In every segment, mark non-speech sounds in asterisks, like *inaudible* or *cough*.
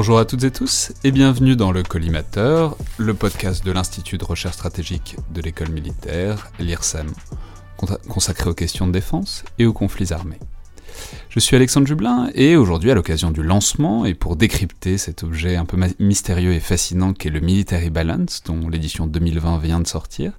Bonjour à toutes et tous et bienvenue dans le Collimateur, le podcast de l'Institut de recherche stratégique de l'école militaire, l'IRSEM, consacré aux questions de défense et aux conflits armés. Je suis Alexandre Jublin et aujourd'hui à l'occasion du lancement et pour décrypter cet objet un peu mystérieux et fascinant qu'est le Military Balance dont l'édition 2020 vient de sortir,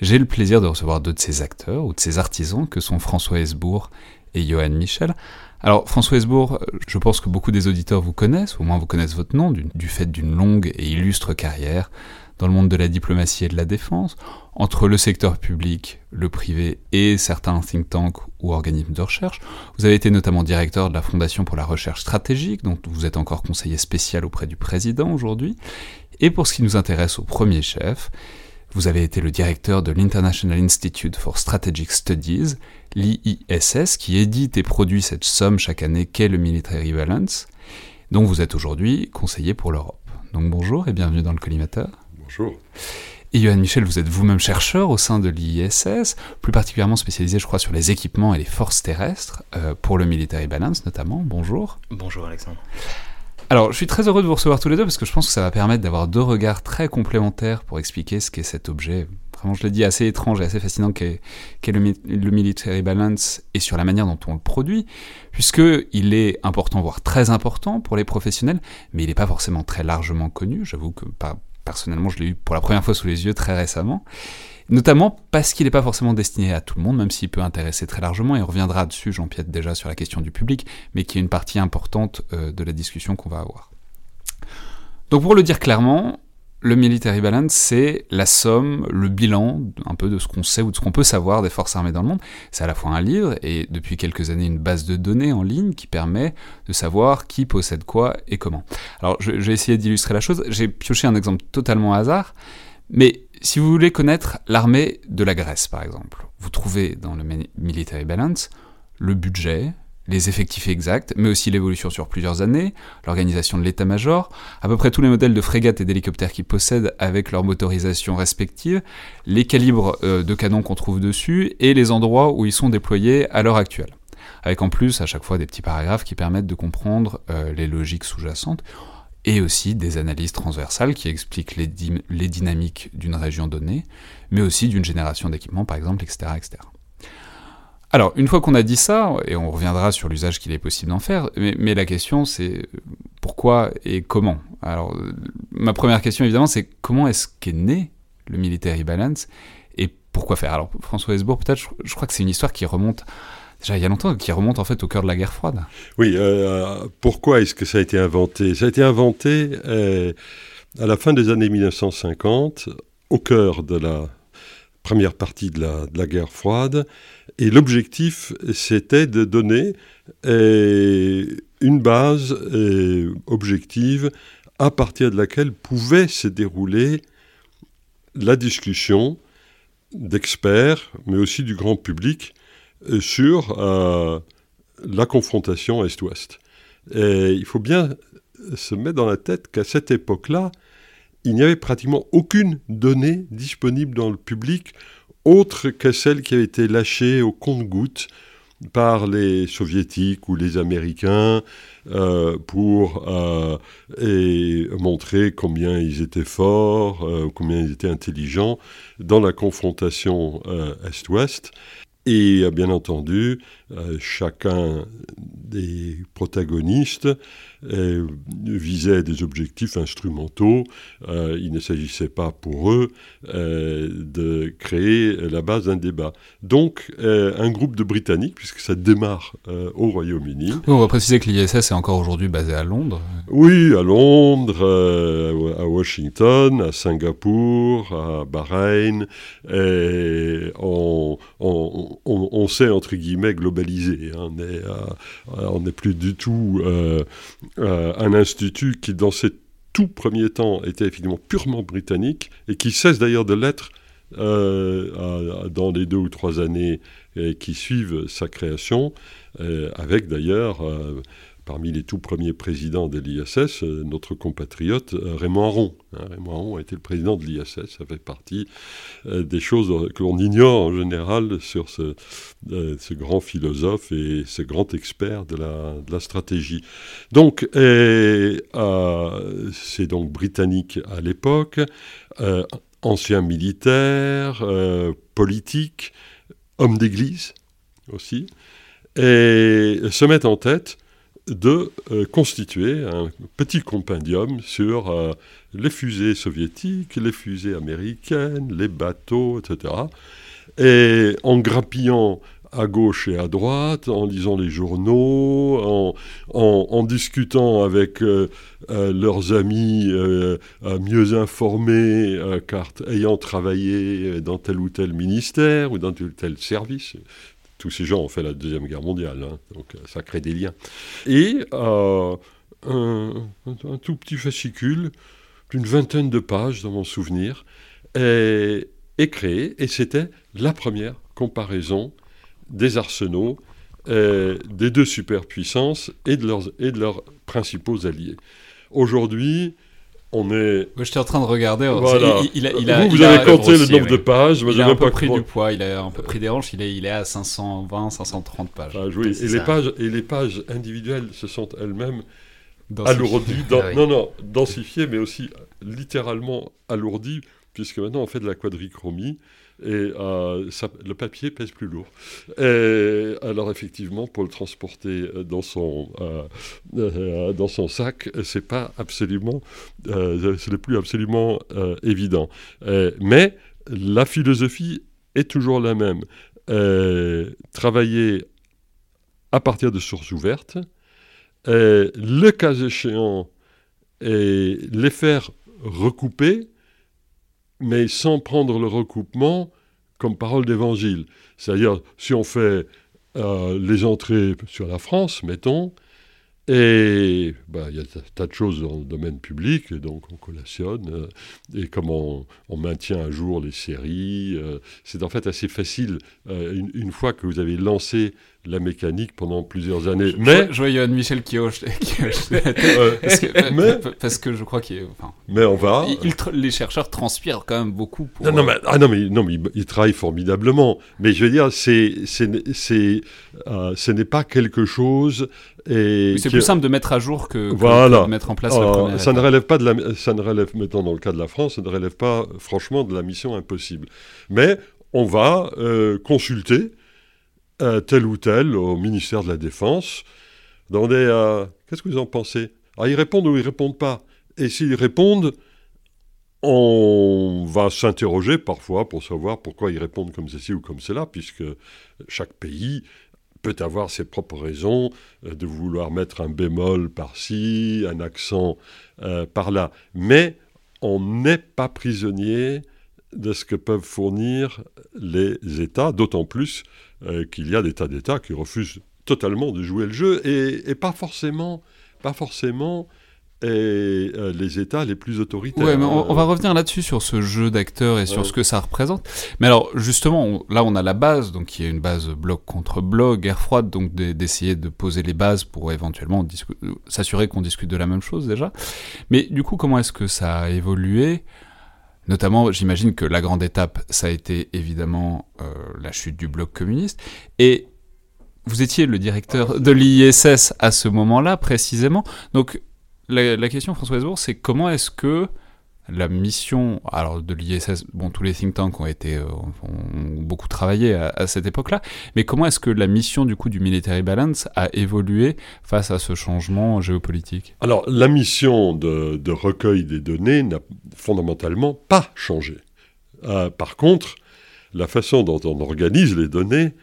j'ai le plaisir de recevoir deux de ses acteurs ou de ses artisans que sont François Hesbourg et Johan Michel. Alors François Hesbourg, je pense que beaucoup des auditeurs vous connaissent, au moins vous connaissent votre nom, du, fait d'une longue et illustre carrière dans le monde de la diplomatie et de la défense, entre le secteur public, le privé et certains think tanks ou organismes de recherche. Vous avez été notamment directeur de la Fondation pour la recherche stratégique, dont vous êtes encore conseiller spécial auprès du président aujourd'hui. Et pour ce qui nous intéresse au premier chef, vous avez été le directeur de l'International Institute for Strategic Studies, l'IISS, qui édite et produit cette somme chaque année qu'est le Military Balance, dont vous êtes aujourd'hui conseiller pour l'Europe. Donc bonjour et bienvenue dans le collimateur. Bonjour. Et Johan Michel, vous êtes vous-même chercheur au sein de l'IISS, plus particulièrement spécialisé, je crois, sur les équipements et les forces terrestres, euh, pour le Military Balance notamment. Bonjour. Bonjour Alexandre. Alors, je suis très heureux de vous recevoir tous les deux parce que je pense que ça va permettre d'avoir deux regards très complémentaires pour expliquer ce qu'est cet objet, vraiment, je l'ai dit, assez étrange et assez fascinant qu'est le, Military Balance et sur la manière dont on le produit, puisqu'il est important, voire très important pour les professionnels, mais il n'est pas forcément très largement connu. J'avoue que personnellement, je l'ai eu pour la première fois sous les yeux très récemment notamment parce qu'il n'est pas forcément destiné à tout le monde, même s'il peut intéresser très largement, et on reviendra dessus, Jean-Pierre, déjà sur la question du public, mais qui est une partie importante euh, de la discussion qu'on va avoir. Donc pour le dire clairement, le Military Balance, c'est la somme, le bilan un peu de ce qu'on sait ou de ce qu'on peut savoir des forces armées dans le monde. C'est à la fois un livre et depuis quelques années une base de données en ligne qui permet de savoir qui possède quoi et comment. Alors vais essayer d'illustrer la chose. J'ai pioché un exemple totalement hasard, mais si vous voulez connaître l'armée de la Grèce, par exemple, vous trouvez dans le Military Balance le budget, les effectifs exacts, mais aussi l'évolution sur plusieurs années, l'organisation de l'état-major, à peu près tous les modèles de frégates et d'hélicoptères qu'ils possèdent avec leur motorisation respective, les calibres euh, de canons qu'on trouve dessus et les endroits où ils sont déployés à l'heure actuelle. Avec en plus à chaque fois des petits paragraphes qui permettent de comprendre euh, les logiques sous-jacentes et aussi des analyses transversales qui expliquent les, dynamiques d'une région donnée, mais aussi d'une génération d'équipements, par exemple, etc., etc. Alors, une fois qu'on a dit ça, et on reviendra sur l'usage qu'il est possible d'en faire, mais, la question c'est pourquoi et comment? Alors, ma première question évidemment c'est comment est-ce qu'est né le Military Balance et pourquoi faire? Alors, François Hesbourg, peut-être, je crois que c'est une histoire qui remonte déjà il y a longtemps, qui remonte en fait au cœur de la guerre froide. Oui, euh, pourquoi est-ce que ça a été inventé? Ça a été inventé euh, à la fin des années 1950, au cœur de la première partie de la, guerre froide, et l'objectif c'était de donner euh, une base objective à partir de laquelle pouvait se dérouler la discussion d'experts, mais aussi du grand public, sur euh, la confrontation Est-Ouest. Et il faut bien se mettre dans la tête qu'à cette époque-là, il n'y avait pratiquement aucune donnée disponible dans le public autre que celle qui avait été lâchée au compte-gouttes par les soviétiques ou les américains euh, pour euh, montrer combien ils étaient forts, combien ils étaient intelligents dans la confrontation Est-Ouest. Et euh, bien entendu, euh, chacun des protagonistes euh, visait des objectifs instrumentaux. il ne s'agissait pas pour eux de créer la base d'un débat. Donc, un groupe de Britanniques, puisque ça démarre au Royaume-Uni. On va préciser que l'ISS est encore aujourd'hui basé à Londres. Oui, à Londres, à Washington, à Singapour, à Bahreïn. Et on, on, on, sait, entre guillemets, globalisé. Hein. On n'est plus du tout euh, euh, un institut qui, dans ses tout premiers temps, était effectivement purement britannique et qui cesse d'ailleurs de l'être euh, dans les deux ou trois années qui suivent sa création, avec d'ailleurs parmi les tout premiers présidents de l'ISS, notre compatriote Raymond Aron. Hein, Raymond Aron a été le président de l'ISS, ça fait partie des choses que l'on ignore en général sur ce, grand philosophe et ce grand expert de la, de la stratégie. Donc, c'est donc britannique à l'époque, ancien militaire, politique, homme d'église aussi, et se mettent en tête de euh, constituer un petit compendium sur euh, les fusées soviétiques, les fusées américaines, les bateaux, etc. Et en grappillant à gauche et à droite, en lisant les journaux, en, discutant avec euh, leurs amis mieux informés, car ayant travaillé dans tel ou tel ministère ou dans tel ou tel service, tous ces gens ont fait la Deuxième Guerre mondiale, hein, donc euh, ça crée des liens. Et euh, un, tout petit fascicule d'une vingtaine de pages, dans mon souvenir, est, créé, et c'était la première comparaison des arsenaux euh, des deux superpuissances et de leurs, et de leurs principaux alliés. Aujourd'hui, on est. Moi, j'étais en train de regarder. Il, vous, vous avez compté le nombre de pages. il a un peu pris du poids. Il a un peu pris des hanches. Il est, il est à 520, 530 pages. Ah, et les pages et les pages individuelles se sont elles-mêmes alourdies. Ah non, non, densifiées, mais aussi littéralement alourdies, puisque maintenant on fait de la quadrichromie et euh, le papier pèse plus lourd. Alors effectivement, pour le transporter dans son, euh, euh, dans son sac, c'est pas absolument, ce n'est plus absolument évident. mais la philosophie est toujours la même. travailler à partir de sources ouvertes, le cas échéant, et les faire recouper mais sans prendre le recoupement comme parole d'évangile. C'est-à-dire, si on fait euh, les entrées sur la France, mettons, et bah, il y a un tas de choses dans le domaine public, et donc on collationne, euh, et comme on, maintient à jour les séries, euh, c'est en fait assez facile, une, fois que vous avez lancé la mécanique pendant plusieurs années. mais je vois Johan Michel qui hoche, *laughs* parce, que, *laughs* mais, parce, que, je crois qu'il enfin, mais on va. les chercheurs transpirent quand même beaucoup pour, non, non, mais, ah, non mais non mais ils, travaillent formidablement. Mais je veux dire c'est c'est euh, ce n'est pas quelque chose et c'est plus simple de mettre à jour que, de mettre en place la ça ne relève pas de la ça ne relève mettons dans le cas de la France ça ne relève pas franchement de la mission impossible. Mais on va euh, consulter euh, tel ou tel au ministère de la Défense. Dans des, euh, qu'est-ce que vous en pensez? Ah, Ils répondent ou ils répondent pas? Et s'ils répondent, on va s'interroger parfois pour savoir pourquoi ils répondent comme ceci ou comme cela, puisque chaque pays peut avoir ses propres raisons euh, de vouloir mettre un bémol par-ci, un accent par-là. Mais on n'est pas prisonnier de ce que peuvent fournir les États, d'autant plus euh, qu'il y a des tas d'États qui refusent totalement de jouer le jeu, et, pas forcément, pas forcément et, euh, les États les plus autoritaires. Ouais, mais on, va revenir là-dessus sur ce jeu d'acteurs et sur ce que ça représente. Mais alors justement, là on a la base, donc qui est une base bloc contre bloc, guerre froide, donc d'essayer de poser les bases pour éventuellement s'assurer qu'on discute de la même chose déjà. Mais du coup, comment est-ce que ça a évolué? Notamment, j'imagine que la grande étape, ça a été évidemment euh, la chute du bloc communiste. Et vous étiez le directeur de l'ISS à ce moment-là, précisément. Donc, la, la question, François Hesbourg, c'est comment est-ce que la mission alors de l'ISS, bon, tous les think tanks ont été euh, ont beaucoup travaillé à, cette époque-là, mais comment est-ce que la mission du coup du military balance a évolué face à ce changement géopolitique? Alors la mission de, recueil des données n'a fondamentalement pas changé. Euh, par contre, la façon dont on organise les données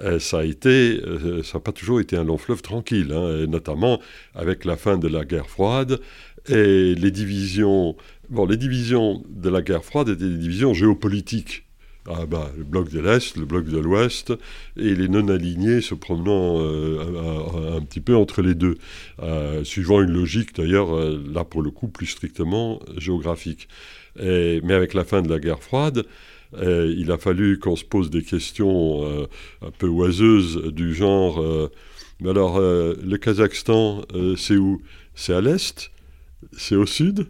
euh, ça a été, ça n'a pas toujours été un long fleuve tranquille, hein, notamment avec la fin de la guerre froide et les divisions Bon, les divisions de la guerre froide étaient des divisions géopolitiques. Ah bah, le bloc de l'Est, le bloc de l'Ouest, et les non-alignés se promenant euh, un, petit peu entre les deux, euh, suivant une logique d'ailleurs, euh, là pour le coup, plus strictement géographique. mais avec la fin de la guerre froide, il a fallu qu'on se pose des questions un peu oiseuses du genre, mais alors le Kazakhstan, c'est où? C'est à l'est? C'est au sud?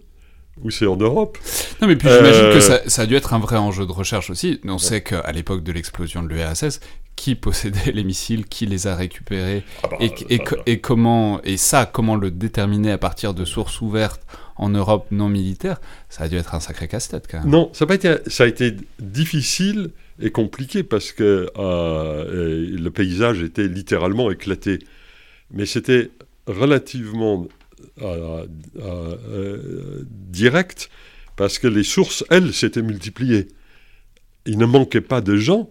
Ou c'est en Europe. Non, mais puis j'imagine que ça, ça, a dû être un vrai enjeu de recherche aussi. On sait qu'à l'époque de l'explosion de l'URSS, qui possédait *laughs* les missiles, qui les a récupérés, ah bah, et, et, et, comment, et ça, comment le déterminer à partir de sources ouvertes en Europe non militaires, ça a dû être un sacré casse-tête quand même. Non, ça a, pas été, ça a été difficile et compliqué parce que euh, le paysage était littéralement éclaté. Mais c'était relativement euh, euh, direct parce que les sources, elles, s'étaient multipliées. Il ne manquait pas de gens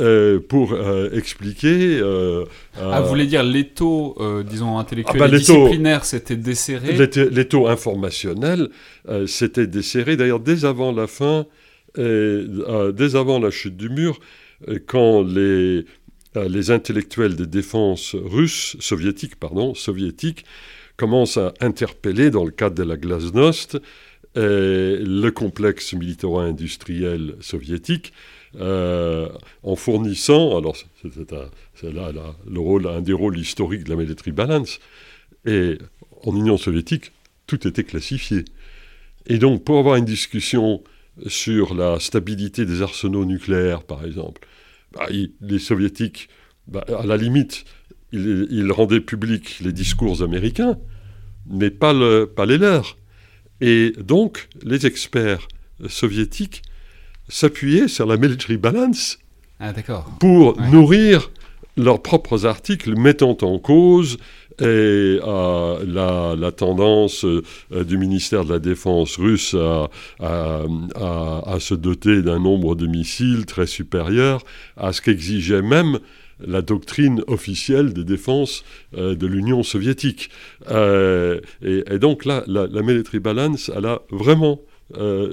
euh, pour euh, expliquer. Euh, ah, vous voulez dire l'étau, disons, intellectuel ah bah, et disciplinaire s'était desserré L'étau informationnel s'était desserré, d'ailleurs, dès avant la fin, dès avant la chute du mur, quand les, les intellectuels de défense russes, soviétiques, pardon, soviétiques, commencent à interpeller, dans le cadre de la glasnost, le complexe militaro-industriel soviétique, euh, en fournissant, alors c'est là, le rôle, un des rôles historiques de la military balance, et en Union soviétique, tout était classifié. Et donc, pour avoir une discussion sur la stabilité des arsenaux nucléaires, par exemple, bah, les soviétiques, bah, à la limite, ils, rendaient publics les discours américains, mais pas, le, pas les leurs. Et donc, les experts soviétiques s'appuyer sur la military balance ah, pour nourrir leurs propres articles mettant en cause et, euh, la, la, tendance euh, du ministère de la Défense russe à, à, se doter d'un nombre de missiles très supérieur à ce qu'exigeait même la doctrine officielle de défense euh, de l'Union soviétique. Et, et, donc là, la, la military balance, elle a vraiment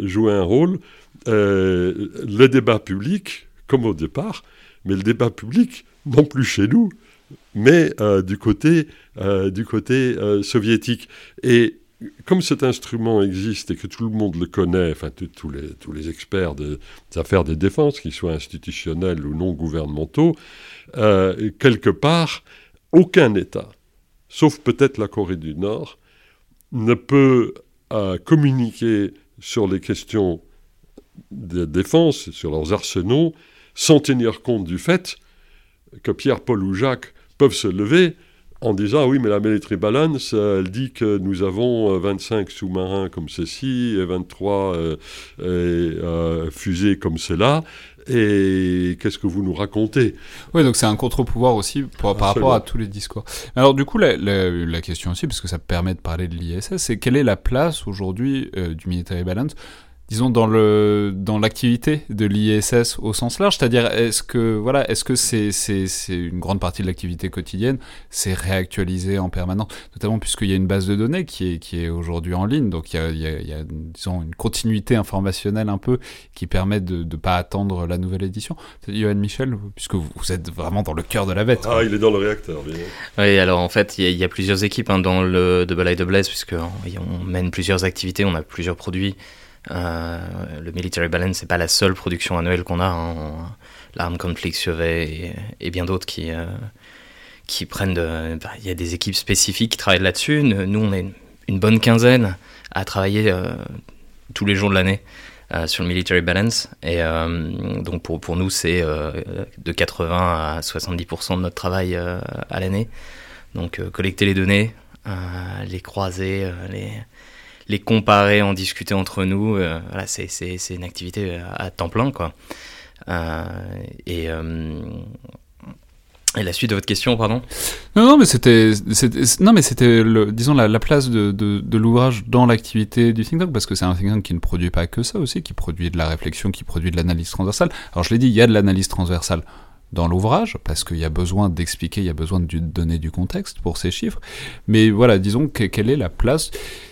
joué un rôle euh, le débat public, comme au départ, mais le débat public, non plus chez nous, mais euh, du côté, euh, du côté soviétique. Et comme cet instrument existe et que tout le monde le connaît, enfin tous les, tous les experts des affaires de défense, qu'ils soient institutionnels ou non gouvernementaux, quelque part, aucun État, sauf peut-être la Corée du Nord, ne peut communiquer sur les questions de défense, sur leurs arsenaux, sans tenir compte du fait que Pierre, Paul ou Jacques peuvent se lever en disant ah oui mais la military balance elle dit que nous avons 25 euh, sous-marins comme ceci et 23 euh, euh, fusées comme cela et qu'est-ce que vous nous racontez? Oui, donc c'est un contre-pouvoir aussi par rapport à tous les discours. Alors du coup, la, la, question aussi, parce que ça permet de parler de l'ISS, c'est quelle est la place aujourd'hui du military balance disons dans le dans l'activité de l'ISS au sens large, c'est-à-dire est-ce que voilà, est-ce que c'est c'est c'est une grande partie de l'activité quotidienne, c'est réactualisé en permanence, notamment puisqu'il y a une base de données qui est qui est aujourd'hui en ligne, donc il y a, il y a, il y a disons une continuité informationnelle un peu qui permet de ne pas attendre la nouvelle édition. Johan Michel, puisque vous, êtes vraiment dans le cœur de la bête. Ah, il est dans le réacteur. Bien. Oui, alors en fait, il y, a, plusieurs équipes hein, dans le de Balai de Blaise, puisque on mène plusieurs activités, on a plusieurs produits. Euh, le Military Balance, c'est pas la seule production annuelle qu'on a. Hein. L'Arm Conflict Survey et, bien d'autres qui, euh, qui prennent. Bah, il y a des équipes spécifiques qui travaillent là-dessus. Nous, on est une bonne quinzaine à travailler euh, tous les jours de l'année. sur le military balance. Et donc pour, pour nous, c'est de 80 à 70% de notre travail à l'année. Donc collecter les données, les croiser, les, les comparer, en discuter entre nous, euh, voilà, c'est, une activité euh, à, temps plein, quoi. Euh, et, la suite de votre question, pardon? Non, non, mais c'était, non, mais c'était, disons, la, place de, de, l'ouvrage dans l'activité du think tank, parce que c'est un think tank qui ne produit pas que ça aussi, qui produit de la réflexion, qui produit de l'analyse transversale. Alors, je l'ai dit, il y a de l'analyse transversale dans l'ouvrage, parce qu'il y a besoin d'expliquer, il y a besoin de donner du contexte pour ces chiffres. Mais voilà, disons que, quelle est la place.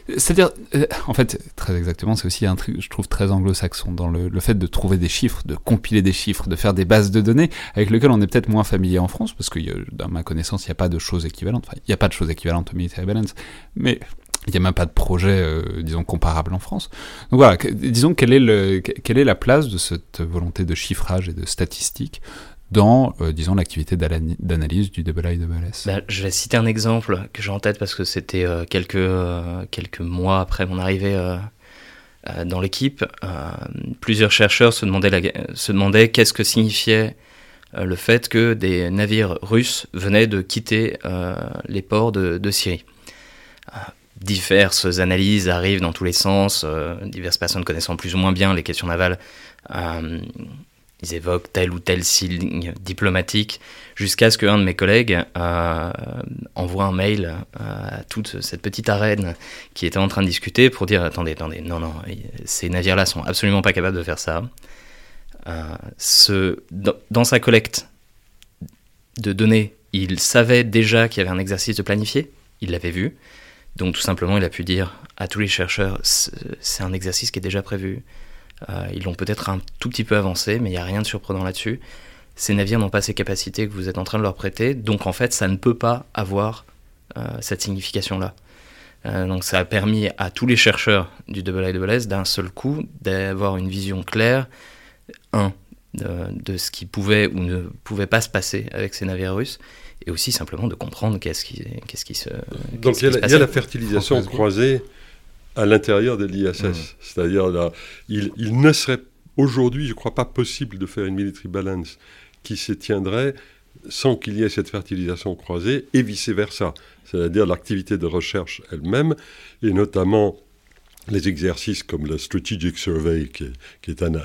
C'est-à-dire, euh, en fait, très exactement, c'est aussi un truc, je trouve, très anglo-saxon, dans le, fait de trouver des chiffres, de compiler des chiffres, de faire des bases de données, avec lesquelles on est peut-être moins familier en France, parce que, dans ma connaissance, il n'y a pas de choses équivalentes. Enfin, il n'y a pas de choses équivalentes au military balance. Mais Il n'y a même pas de projet, disons, comparable en France. Donc voilà, disons, quelle est, le, quelle est la place de cette volonté de chiffrage et de statistique dans, disons, l'activité d'analyse du IIS bah, Je vais citer un exemple que j'ai en tête parce que c'était quelques, quelques mois après mon arrivée dans l'équipe. plusieurs chercheurs se demandaient, se demandaient qu'est-ce que signifiait euh, le fait que des navires russes venaient de quitter euh, les ports de, Syrie. Euh, diverses analyses arrivent dans tous les sens, diverses personnes connaissant plus ou moins bien les questions navales ils évoquent tel ou tel signe diplomatique, jusqu'à ce qu'un de mes collègues envoie un mail à toute cette petite arène qui était en train de discuter pour dire attendez, attendez, non, non, ces navires-là sont absolument pas capables de faire ça. Euh, dans, sa collecte de données, il savait déjà qu'il y avait un exercice de planifié, il l'avait vu. Donc tout simplement, il a pu dire à tous les chercheurs, c'est un exercice qui est déjà prévu. Euh, ils l'ont peut-être un tout petit peu avancé, mais il n'y a rien de surprenant là-dessus. Ces navires n'ont pas ces capacités que vous êtes en train de leur prêter, donc en fait, ça ne peut pas avoir euh, cette signification-là. donc ça a permis à tous les chercheurs du IIS d'un seul coup d'avoir une vision claire un, de, ce qui pouvait ou ne pouvait pas se passer avec ces navires russes, et aussi simplement de comprendre qu'est-ce qui, qu'est-ce qui se. Donc il y, a, la fertilisation croisée à l'intérieur de l'ISS. Mmh. C'est-à-dire, là, il, il, ne serait aujourd'hui, je ne crois pas possible de faire une military balance qui se tiendrait sans qu'il y ait cette fertilisation croisée et vice-versa. C'est-à-dire l'activité de recherche elle-même, et notamment les exercices comme le Strategic Survey, qui est, un,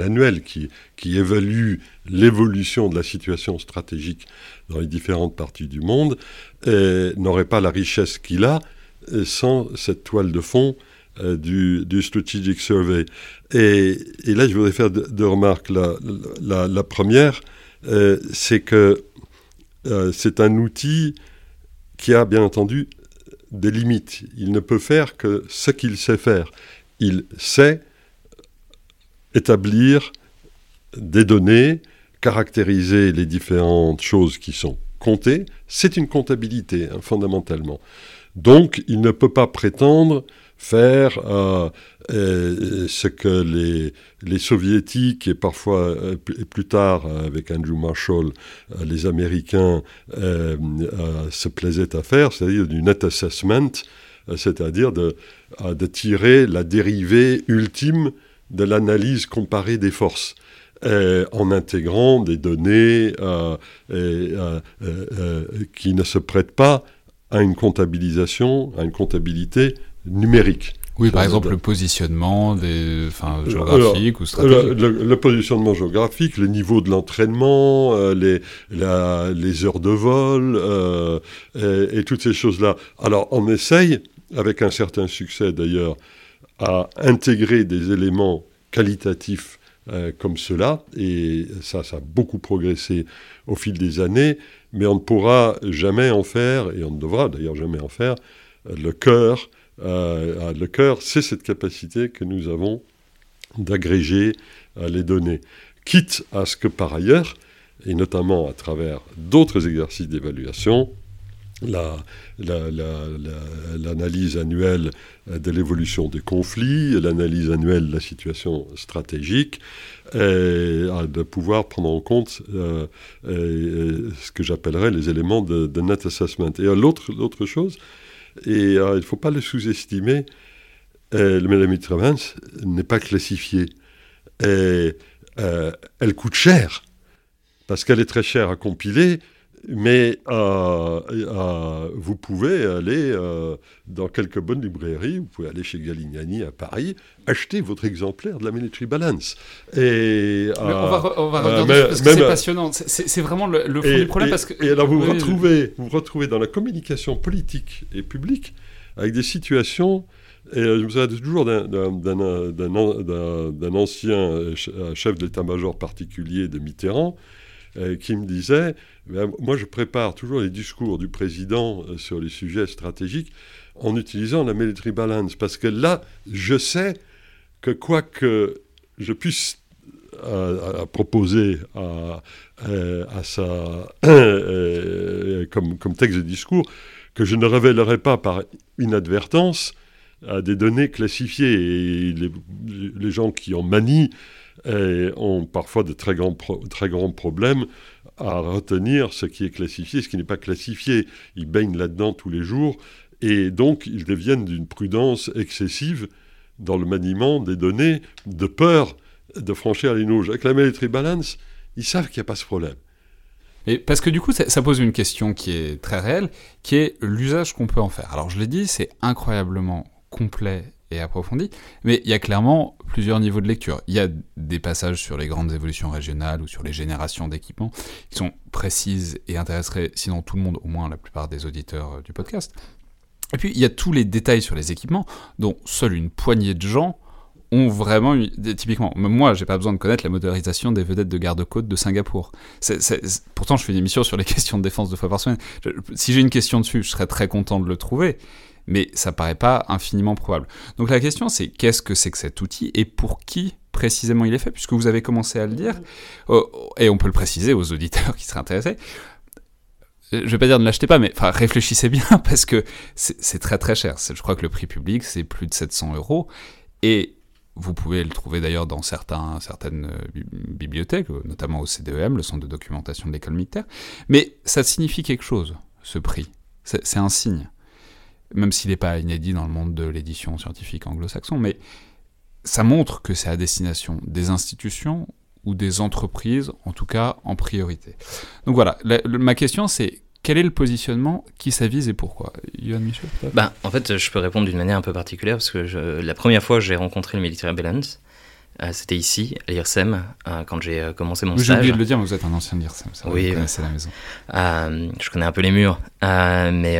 annuel qui, qui évalue l'évolution de la situation stratégique dans les différentes parties du monde, n'aurait pas la richesse qu'il a sans cette toile de fond euh, du, Strategic Survey. Et, là, je voudrais faire deux, remarques. La première, euh, c'est que c'est un outil qui a bien entendu des limites. Il ne peut faire que ce qu'il sait faire. Il sait établir des données, caractériser les différentes choses qui sont comptées. C'est une comptabilité, hein, fondamentalement. Donc, il ne peut pas prétendre faire euh, euh, ce que les, soviétiques et parfois euh, plus tard avec Andrew Marshall, les Américains se plaisaient à faire, c'est-à-dire du net assessment, c'est-à-dire de, tirer la dérivée ultime de l'analyse comparée des forces. en intégrant des données qui ne se prêtent pas à une comptabilisation, à une comptabilité numérique. Oui, par exemple, le positionnement des, enfin, géographique ou stratégique. Le, positionnement géographique, le niveau de l'entraînement, euh, les, les heures de vol euh, et, toutes ces choses-là. Alors, on essaye, avec un certain succès d'ailleurs, à intégrer des éléments qualitatifs euh, comme cela, et ça, ça a beaucoup progressé au fil des années, mais on ne pourra jamais en faire, et on ne devra d'ailleurs jamais en faire, le cœur euh, le cœur, c'est cette capacité que nous avons d'agréger euh, les données. Quitte à ce que par ailleurs, et notamment à travers d'autres exercices d'évaluation, l'analyse annuelle de l'évolution des conflits, l'analyse annuelle de la situation stratégique, et de pouvoir prendre en compte euh, ce que j'appellerais les éléments de, net assessment. Et l'autre chose, et euh, il ne faut pas le sous-estimer. Euh, le Mélanie Travens n'est pas classifié. Et, euh, elle coûte cher, parce qu'elle est très chère à compiler, mais euh, euh, vous pouvez aller euh, dans quelques bonnes librairies, vous pouvez aller chez Galignani à Paris, acheter votre exemplaire de la Military Balance. Et, on va, on va regarder parce que c'est passionnant. C'est vraiment le, fond du problème. Et, parce que, et alors vous, retrouvez, vous retrouvez dans la communication politique et publique avec des situations et je me souviens toujours d'un ancien chef d'état-major particulier de Mitterrand qui me disait moi, je prépare toujours les discours du président euh, sur les sujets stratégiques en utilisant la military balance, parce que là, je sais que quoi que je puisse euh, proposer à, euh, *clears throat* comme, texte de discours, que je ne révélerai pas par inadvertance à des données classifiées. Et les, gens qui en manient ont parfois de très grands, très grands problèmes à retenir ce qui est classifié, ce qui n'est pas classifié. Ils baignent là-dedans tous les jours et donc ils deviennent d'une prudence excessive dans le maniement des données, de peur de franchir les nouges. Avec la military balance, ils savent qu'il n'y a pas ce problème. Et parce que du coup, ça, pose une question qui est très réelle, qui est l'usage qu'on peut en faire. Alors je l'ai dit, c'est incroyablement complet et approfondi, mais il y a clairement plusieurs niveaux de lecture. Il y a des passages sur les grandes évolutions régionales ou sur les générations d'équipements qui sont précises et intéresseraient, sinon tout le monde, au moins la plupart des auditeurs euh, du podcast. Et puis il y a tous les détails sur les équipements dont seule une poignée de gens ont vraiment, typiquement, moi, j'ai pas besoin de connaître la motorisation des vedettes de garde-côte de Singapour. pourtant, je fais une émission sur les *laughs* questions de défense deux fois par semaine. si j'ai une question dessus, je serais très content de le trouver, mais ça paraît pas infiniment probable. Donc la question, c'est qu'est-ce que c'est que cet outil et pour qui précisément il est fait, puisque vous avez commencé à le dire, oh, et on peut le préciser aux auditeurs *laughs* qui seraient intéressés. Je vais pas dire ne l'achetez pas, mais enfin réfléchissez bien *laughs* parce que c'est très très cher. Je crois que le prix public c'est plus de 700 euros et vous pouvez le trouver d'ailleurs dans certains, certaines euh, bibliothèques, euh, notamment au CDEM, le Centre de documentation de l'école militaire. Mais ça signifie quelque chose, ce prix. C'est un signe. Même s'il n'est pas inédit dans le monde de l'édition scientifique anglo-saxon, mais ça montre que c'est à destination des institutions ou des entreprises, en tout cas en priorité. Donc voilà, ma question c'est quel est le positionnement, qui s'avise et pourquoi? Yohann Michel bah, En fait, je peux répondre d'une manière un peu particulière parce que la première fois j'ai rencontré le Military Balance, c'était ici, à l'IRSEM, euh, quand j'ai euh, commencé mon stage. J'ai oublié de le dire, mais vous êtes un ancien de l'IRSEM, ça oui, vous connaissez la maison. je connais un peu les murs. mais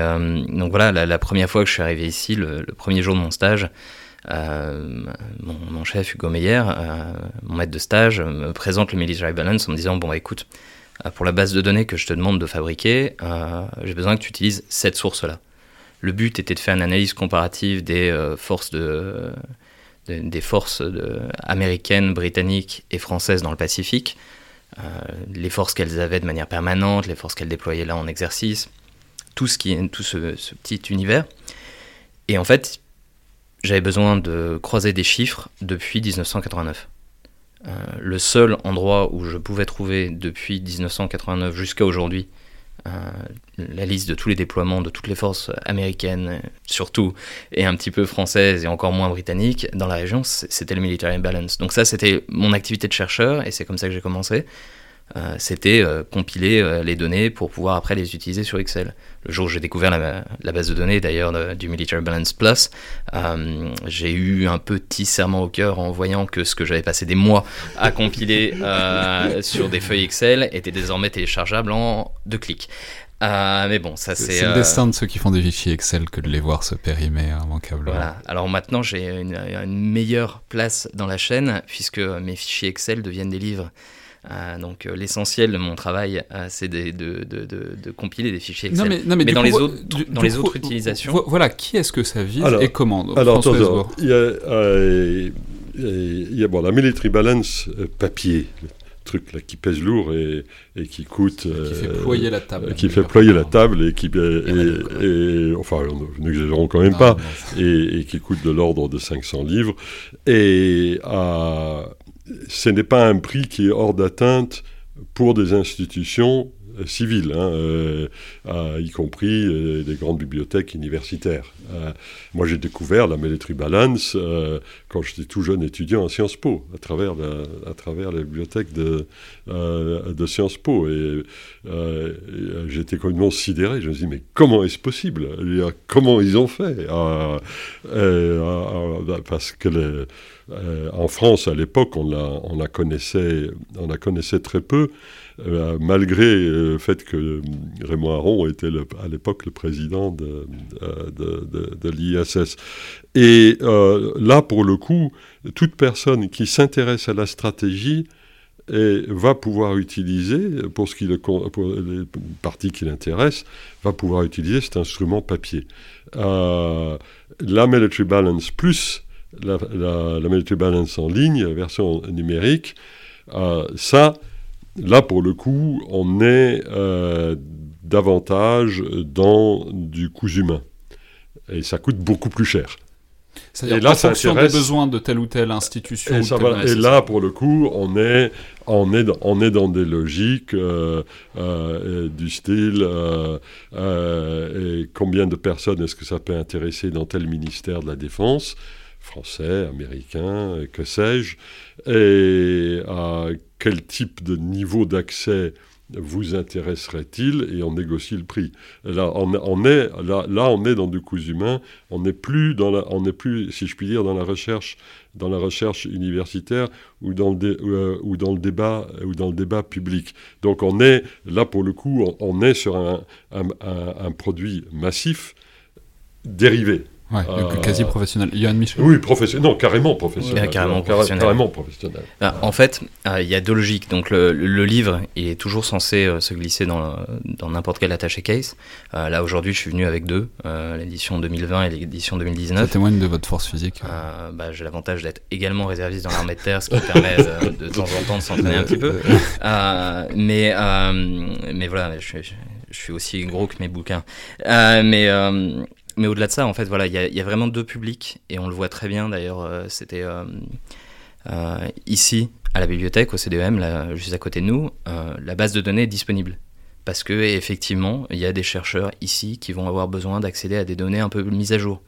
donc voilà, la, première fois que je suis arrivé ici, le, premier jour de mon stage, mon, mon, chef Hugo Meyer, mon maître de stage, me présente le Military Balance en me disant Bon, écoute, euh, pour la base de données que je te demande de fabriquer, euh, j'ai besoin que tu utilises cette source-là. Le but était de faire une analyse comparative des euh, forces de, des forces américaines, britanniques et françaises dans le Pacifique, les forces qu'elles avaient de manière permanente, les forces qu'elles déployaient là en exercice, tout ce qui tout ce, petit univers. Et en fait, j'avais besoin de croiser des chiffres depuis 1989. Euh, le seul endroit où je pouvais trouver depuis 1989 jusqu'à aujourd'hui euh, la liste de tous les déploiements de toutes les forces américaines, surtout, et un petit peu françaises et encore moins britanniques dans la région, c'était le Military Imbalance. Donc ça, c'était mon activité de chercheur et c'est comme ça que j'ai commencé. Euh, c'était euh, compiler euh, les données pour pouvoir après les utiliser sur Excel. Le jour où j'ai découvert la, base de données d'ailleurs du Military Balance Plus, j'ai eu un petit serment au cœur en voyant que ce que j'avais passé des mois à compiler sur des feuilles Excel était désormais téléchargeable en deux clics. mais bon, ça c'est. C'est le destin de ceux qui font des fichiers Excel que de les voir se périmer immanquablement. Voilà. Alors maintenant, j'ai une, une, meilleure place dans la chaîne puisque mes fichiers Excel deviennent des livres. Euh, donc euh, l'essentiel de mon travail, euh, c'est de, de, de, compiler des fichiers Excel. Non, mais, mais, dans, les autres, dans les autres utilisations. Voilà, qui est-ce que ça vise et comment Alors, il y a, il y a bon, la military balance papier, le truc là qui pèse lourd et, et qui coûte. Qui fait ployer la table. Qui fait ployer la table et qui. Et, enfin, n'exagérons quand même pas. et, et, qui coûte de l'ordre de 500 livres. Et à ce n'est pas un prix qui est hors d'atteinte pour des institutions euh, civiles, hein, euh, y compris euh, des grandes bibliothèques universitaires. moi, j'ai découvert la Military Balance quand j'étais tout jeune étudiant à Sciences Po, à travers la, à travers bibliothèque de, de Sciences Po. Et j'étais complètement sidéré. Je me suis dit, mais comment est-ce possible? Comment ils ont fait? Parce que... Les, euh, en France, à l'époque, on, la, on la connaissait très peu, euh, malgré euh, le fait que Raymond Aron était à l'époque le président de, de, de, l'ISS. Et là, pour le coup, toute personne qui s'intéresse à la stratégie va pouvoir utiliser, pour, ce qui le, pour les parties qui l'intéressent, va pouvoir utiliser cet instrument papier. la Military Balance Plus la, la, Balance en ligne, version numérique, euh, ça, Là, pour le coup, on est davantage dans du coût humain. Et ça coûte beaucoup plus cher. C'est-à-dire en fonction des besoins de telle ou telle institution. Et, là, pour le coup, on est, on est, on est dans des logiques euh, euh, du style euh, et combien de personnes est-ce que ça peut intéresser dans tel ministère de la Défense? Français, américain, que sais-je, et quel type de niveau d'accès vous intéresserait-il et on négocie le prix. Là, on, est, là, on est dans du coût humain, on n'est plus, on plus, si je puis dire, dans la recherche, dans la recherche universitaire ou dans, le euh, ou dans, le, débat, ou dans le débat public. Donc on est, là pour le coup, on, est sur un, un produit massif dérivé. Ouais, euh, quasi professionnel. Yann Michel Oui, professionnel. Non, carrément professionnel. carrément, professionnel. carrément professionnel. Ah, en fait, euh, il y a deux logiques. Donc, le, le, livre, il est toujours censé euh, se glisser dans, dans n'importe quel attaché case. là, aujourd'hui, je suis venu avec deux, l'édition 2020 et l'édition 2019. Ça témoigne de votre force physique. Bah, j'ai l'avantage d'être également réserviste dans l'armée de terre, ce qui permet de, de temps en temps de s'entraîner un petit peu. *laughs* mais, mais voilà, je, je, je, suis aussi gros que mes bouquins. mais mais au-delà de ça, en fait, voilà, il y, a vraiment deux publics et on le voit très bien. D'ailleurs, euh, c'était euh, euh, ici à la bibliothèque, au CDEM, là, juste à côté de nous, la base de données est disponible parce que effectivement, il y a des chercheurs ici qui vont avoir besoin d'accéder à des données un peu mises à jour.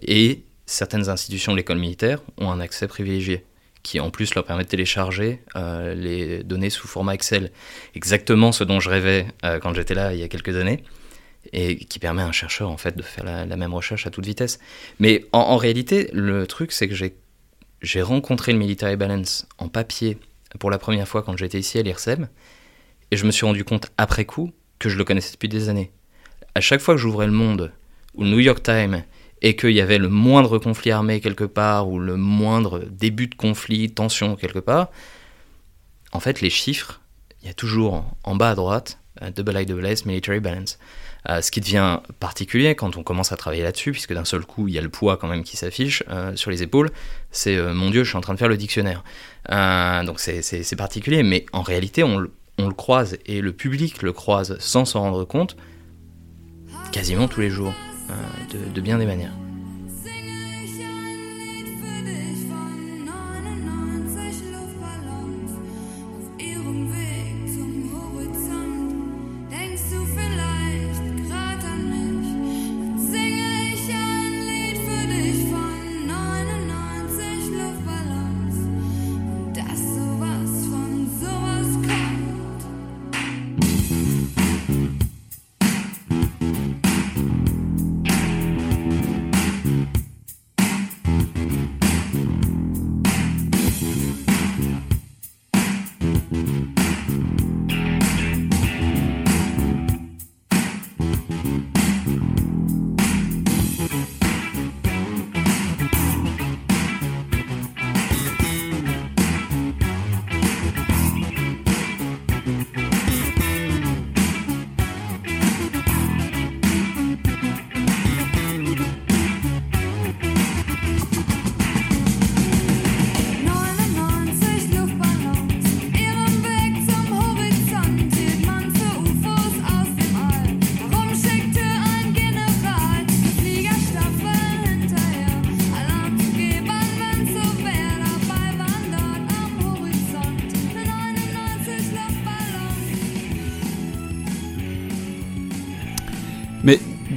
et certaines institutions de l'école militaire ont un accès privilégié qui en plus leur permet de télécharger les données sous format Excel. Exactement ce dont je rêvais quand j'étais là il y a quelques années et qui permet à un chercheur en fait de faire la, même recherche à toute vitesse. Mais en, réalité, le truc c'est que j'ai rencontré le Military Balance en papier pour la première fois quand j'étais ici à l'IRSEM et je me suis rendu compte après coup que je le connaissais depuis des années. À chaque fois que j'ouvrais le Monde ou le New York Times et qu'il y avait le moindre conflit armé quelque part ou le moindre début de conflit, tension quelque part, en fait les chiffres, il y a toujours en bas à droite, euh, double IWS Military Balance. Euh, ce qui devient particulier quand on commence à travailler là-dessus, puisque d'un seul coup, il y a le poids quand même qui s'affiche euh, sur les épaules, c'est euh, mon Dieu, je suis en train de faire le dictionnaire. donc c'est particulier, mais en réalité, on, le croise et le public le croise sans s'en rendre compte quasiment tous les jours, de bien des manières.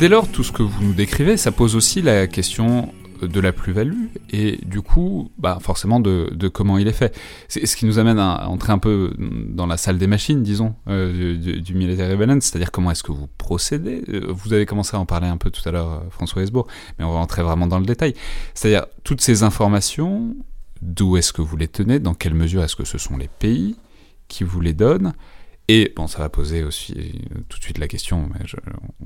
Dès lors, tout ce que vous nous décrivez, ça pose aussi la question de la plus-value et du coup, bah, forcément de, comment il est fait. C'est ce qui nous amène à entrer un peu dans la salle des machines, disons, euh, du, military balance, c'est-à-dire comment est-ce que vous procédez. Euh, vous avez commencé à en parler un peu tout à l'heure, euh, François Hesbourg, mais on va entrer vraiment dans le détail. C'est-à-dire toutes ces informations, d'où est-ce que vous les tenez, dans quelle mesure est-ce que ce sont les pays qui vous les donnent, et bon, ça va poser aussi euh, tout de suite la question, mais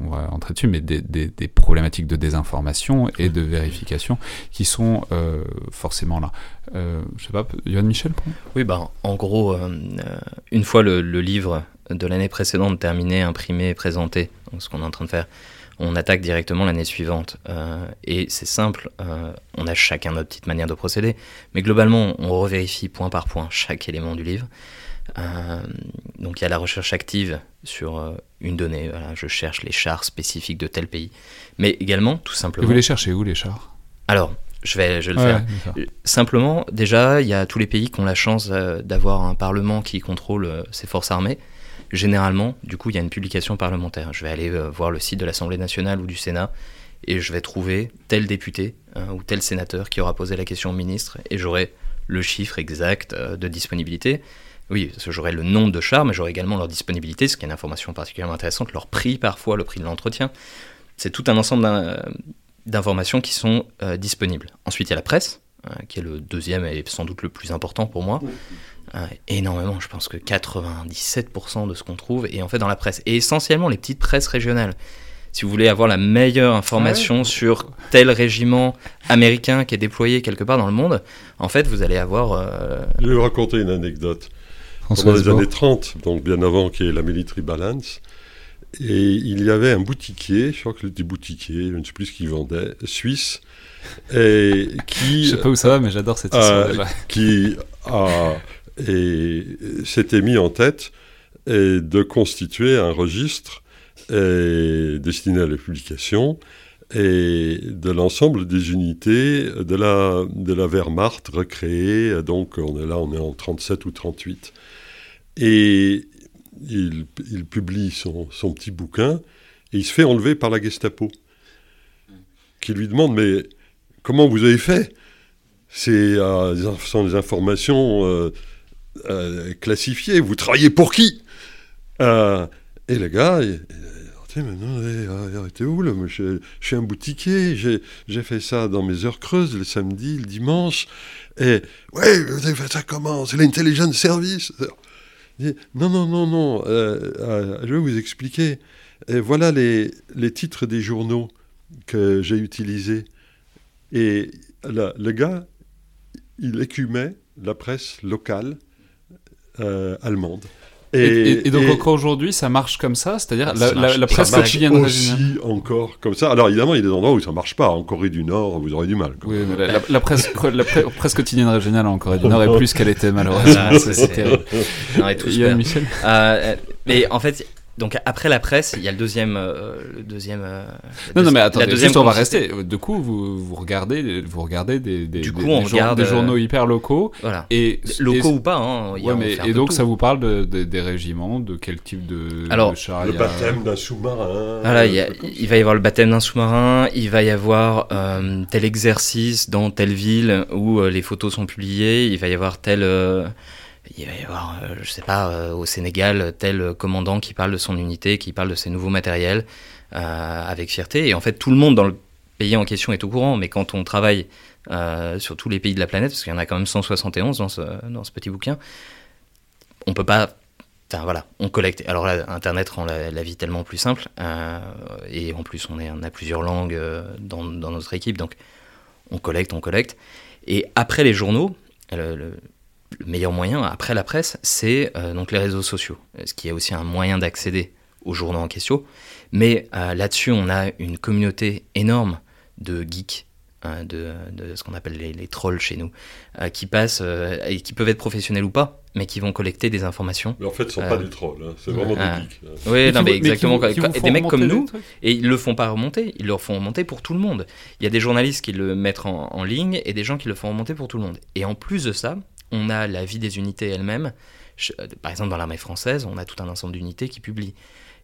on va entrer dessus, mais des, problématiques de désinformation et de vérification qui sont euh, forcément là. Euh, je sais pas, Johan Michel Oui, bah, en gros, euh, une fois le, livre de l'année précédente terminé, imprimé, présenté, donc ce qu'on est en train de faire, on attaque directement l'année suivante. et c'est simple, on a chacun notre petite manière de procéder, mais globalement, on revérifie point par point chaque élément du livre. Donc il y a la recherche active sur une donnée. je cherche les chars spécifiques de tel pays. Mais également, tout simplement. Et vous les cherchez où, les chars? Alors, je vais, je vais le faire. Simplement, déjà, il y a tous les pays qui ont la chance d'avoir un parlement qui contrôle ses forces armées. Généralement, du coup, il y a une publication parlementaire. Je vais aller voir le site de l'Assemblée nationale ou du Sénat et je vais trouver tel député hein, ou tel sénateur qui aura posé la question au ministre et j'aurai le chiffre exact euh, de disponibilité. Oui, parce que j'aurai le nombre de chars, mais j'aurai également leur disponibilité, ce qui est une information particulièrement intéressante, leur prix parfois, le prix de l'entretien. C'est tout un ensemble d'informations qui sont euh, disponibles. Ensuite, il y a la presse, hein, qui est le deuxième et sans doute le plus important pour moi. Euh, énormément, je pense que 97% de ce qu'on trouve est en fait dans la presse, et essentiellement les petites presses régionales si vous voulez avoir la meilleure information ah sur tel régiment américain qui est déployé quelque part dans le monde, en fait, vous allez avoir. Euh, Je vais vous raconter une anecdote. Pendant les années 30, donc bien avant qu'il y ait la Military Balance, et il y avait un boutiquier, je crois que c'était boutiquier, je ne sais plus ce qu'il vendait, suisse, et qui. *laughs* je sais pas où ça va, mais j'adore cette histoire déjà. Qui a et s'était mis en tête et de constituer un registre est destiné à la publication et de l'ensemble des unités de la, de la Wehrmacht recréées. Donc on est là, on est en 37 ou 38. Et il, il publie son, petit bouquin et il se fait enlever par la Gestapo, qui lui demande Mais comment vous avez fait? C'est euh, sont des informations euh, euh, classifiées. Vous travaillez pour qui? Euh, Et le gars, mais non, arrêtez où là je, suis un boutiquier, j'ai fait ça dans mes heures creuses, le samedi, le dimanche. Et, ouais, vous avez fait ça comment? C'est l'intelligence service. Non, non, non, non, euh, euh, je vais vous expliquer. Voilà les, les titres des journaux que j'ai utilisés. Et le gars, il écumait la presse locale euh, allemande. Et, donc encore aujourd'hui, ça marche comme ça, c'est-à-dire la, la, presse quotidienne aussi encore comme ça. Alors évidemment, il y a des endroits où ça marche pas. En Corée du Nord, vous aurez du mal. Oui, mais la, presse, *laughs* la presse quotidienne régionale en Corée du Nord est *laughs* plus qu'elle était malheureusement. Ah, c'est *laughs* terrible. Michel. Euh, mais en fait, donc après la presse, il y a le deuxième, euh, le deuxième. Euh, non, non, mais attendez, deuxième juste on va rester. Du coup, vous, vous regardez, vous regardez des, des, du coup, on regarde, des journaux hyper locaux. Voilà. Et locaux ou pas. Hein, ouais, mais, et donc ça vous parle de, des régiments, de quel type de, Alors, de char Le baptême d'un sous-marin. Voilà, il, y a, il, va y avoir le baptême d'un sous-marin. Il va y avoir euh, tel exercice dans telle ville où les photos sont publiées. Il va y avoir tel il va y avoir, euh, je sais pas, euh, au Sénégal, tel commandant qui parle de son unité, qui parle de ses nouveaux matériels euh, avec fierté. Et en fait, tout le monde dans le pays en question est au courant, mais quand on travaille sur tous les pays de la planète, parce qu'il y en a quand même 171 dans ce, petit bouquin, on peut pas Enfin, voilà, on collecte. Alors là, Internet rend la, vie tellement plus simple. et en plus, on, a plusieurs langues dans, notre équipe. Donc, on collecte, on collecte. Et après les journaux, meilleur moyen après la presse, c'est euh, donc les réseaux sociaux, ce qui est aussi un moyen d'accéder aux journaux en question. Mais euh, là-dessus, on a une communauté énorme de geeks, hein, de, ce qu'on appelle les, trolls chez nous, euh, qui passent et qui peuvent être professionnels ou pas, mais qui vont collecter des informations. Mais en fait, ce ne sont pas des trolls, hein, c'est vraiment des geeks. Oui, non, mais exactement. des mecs comme nous, et ils le font pas remonter, ils le font remonter pour tout le monde. Il y a des journalistes qui le mettent en, en ligne et des gens qui le font remonter pour tout le monde. Et en plus de ça, on a la vie des unités elles-mêmes. Euh, par exemple, dans l'armée française, on a tout un ensemble d'unités qui publient.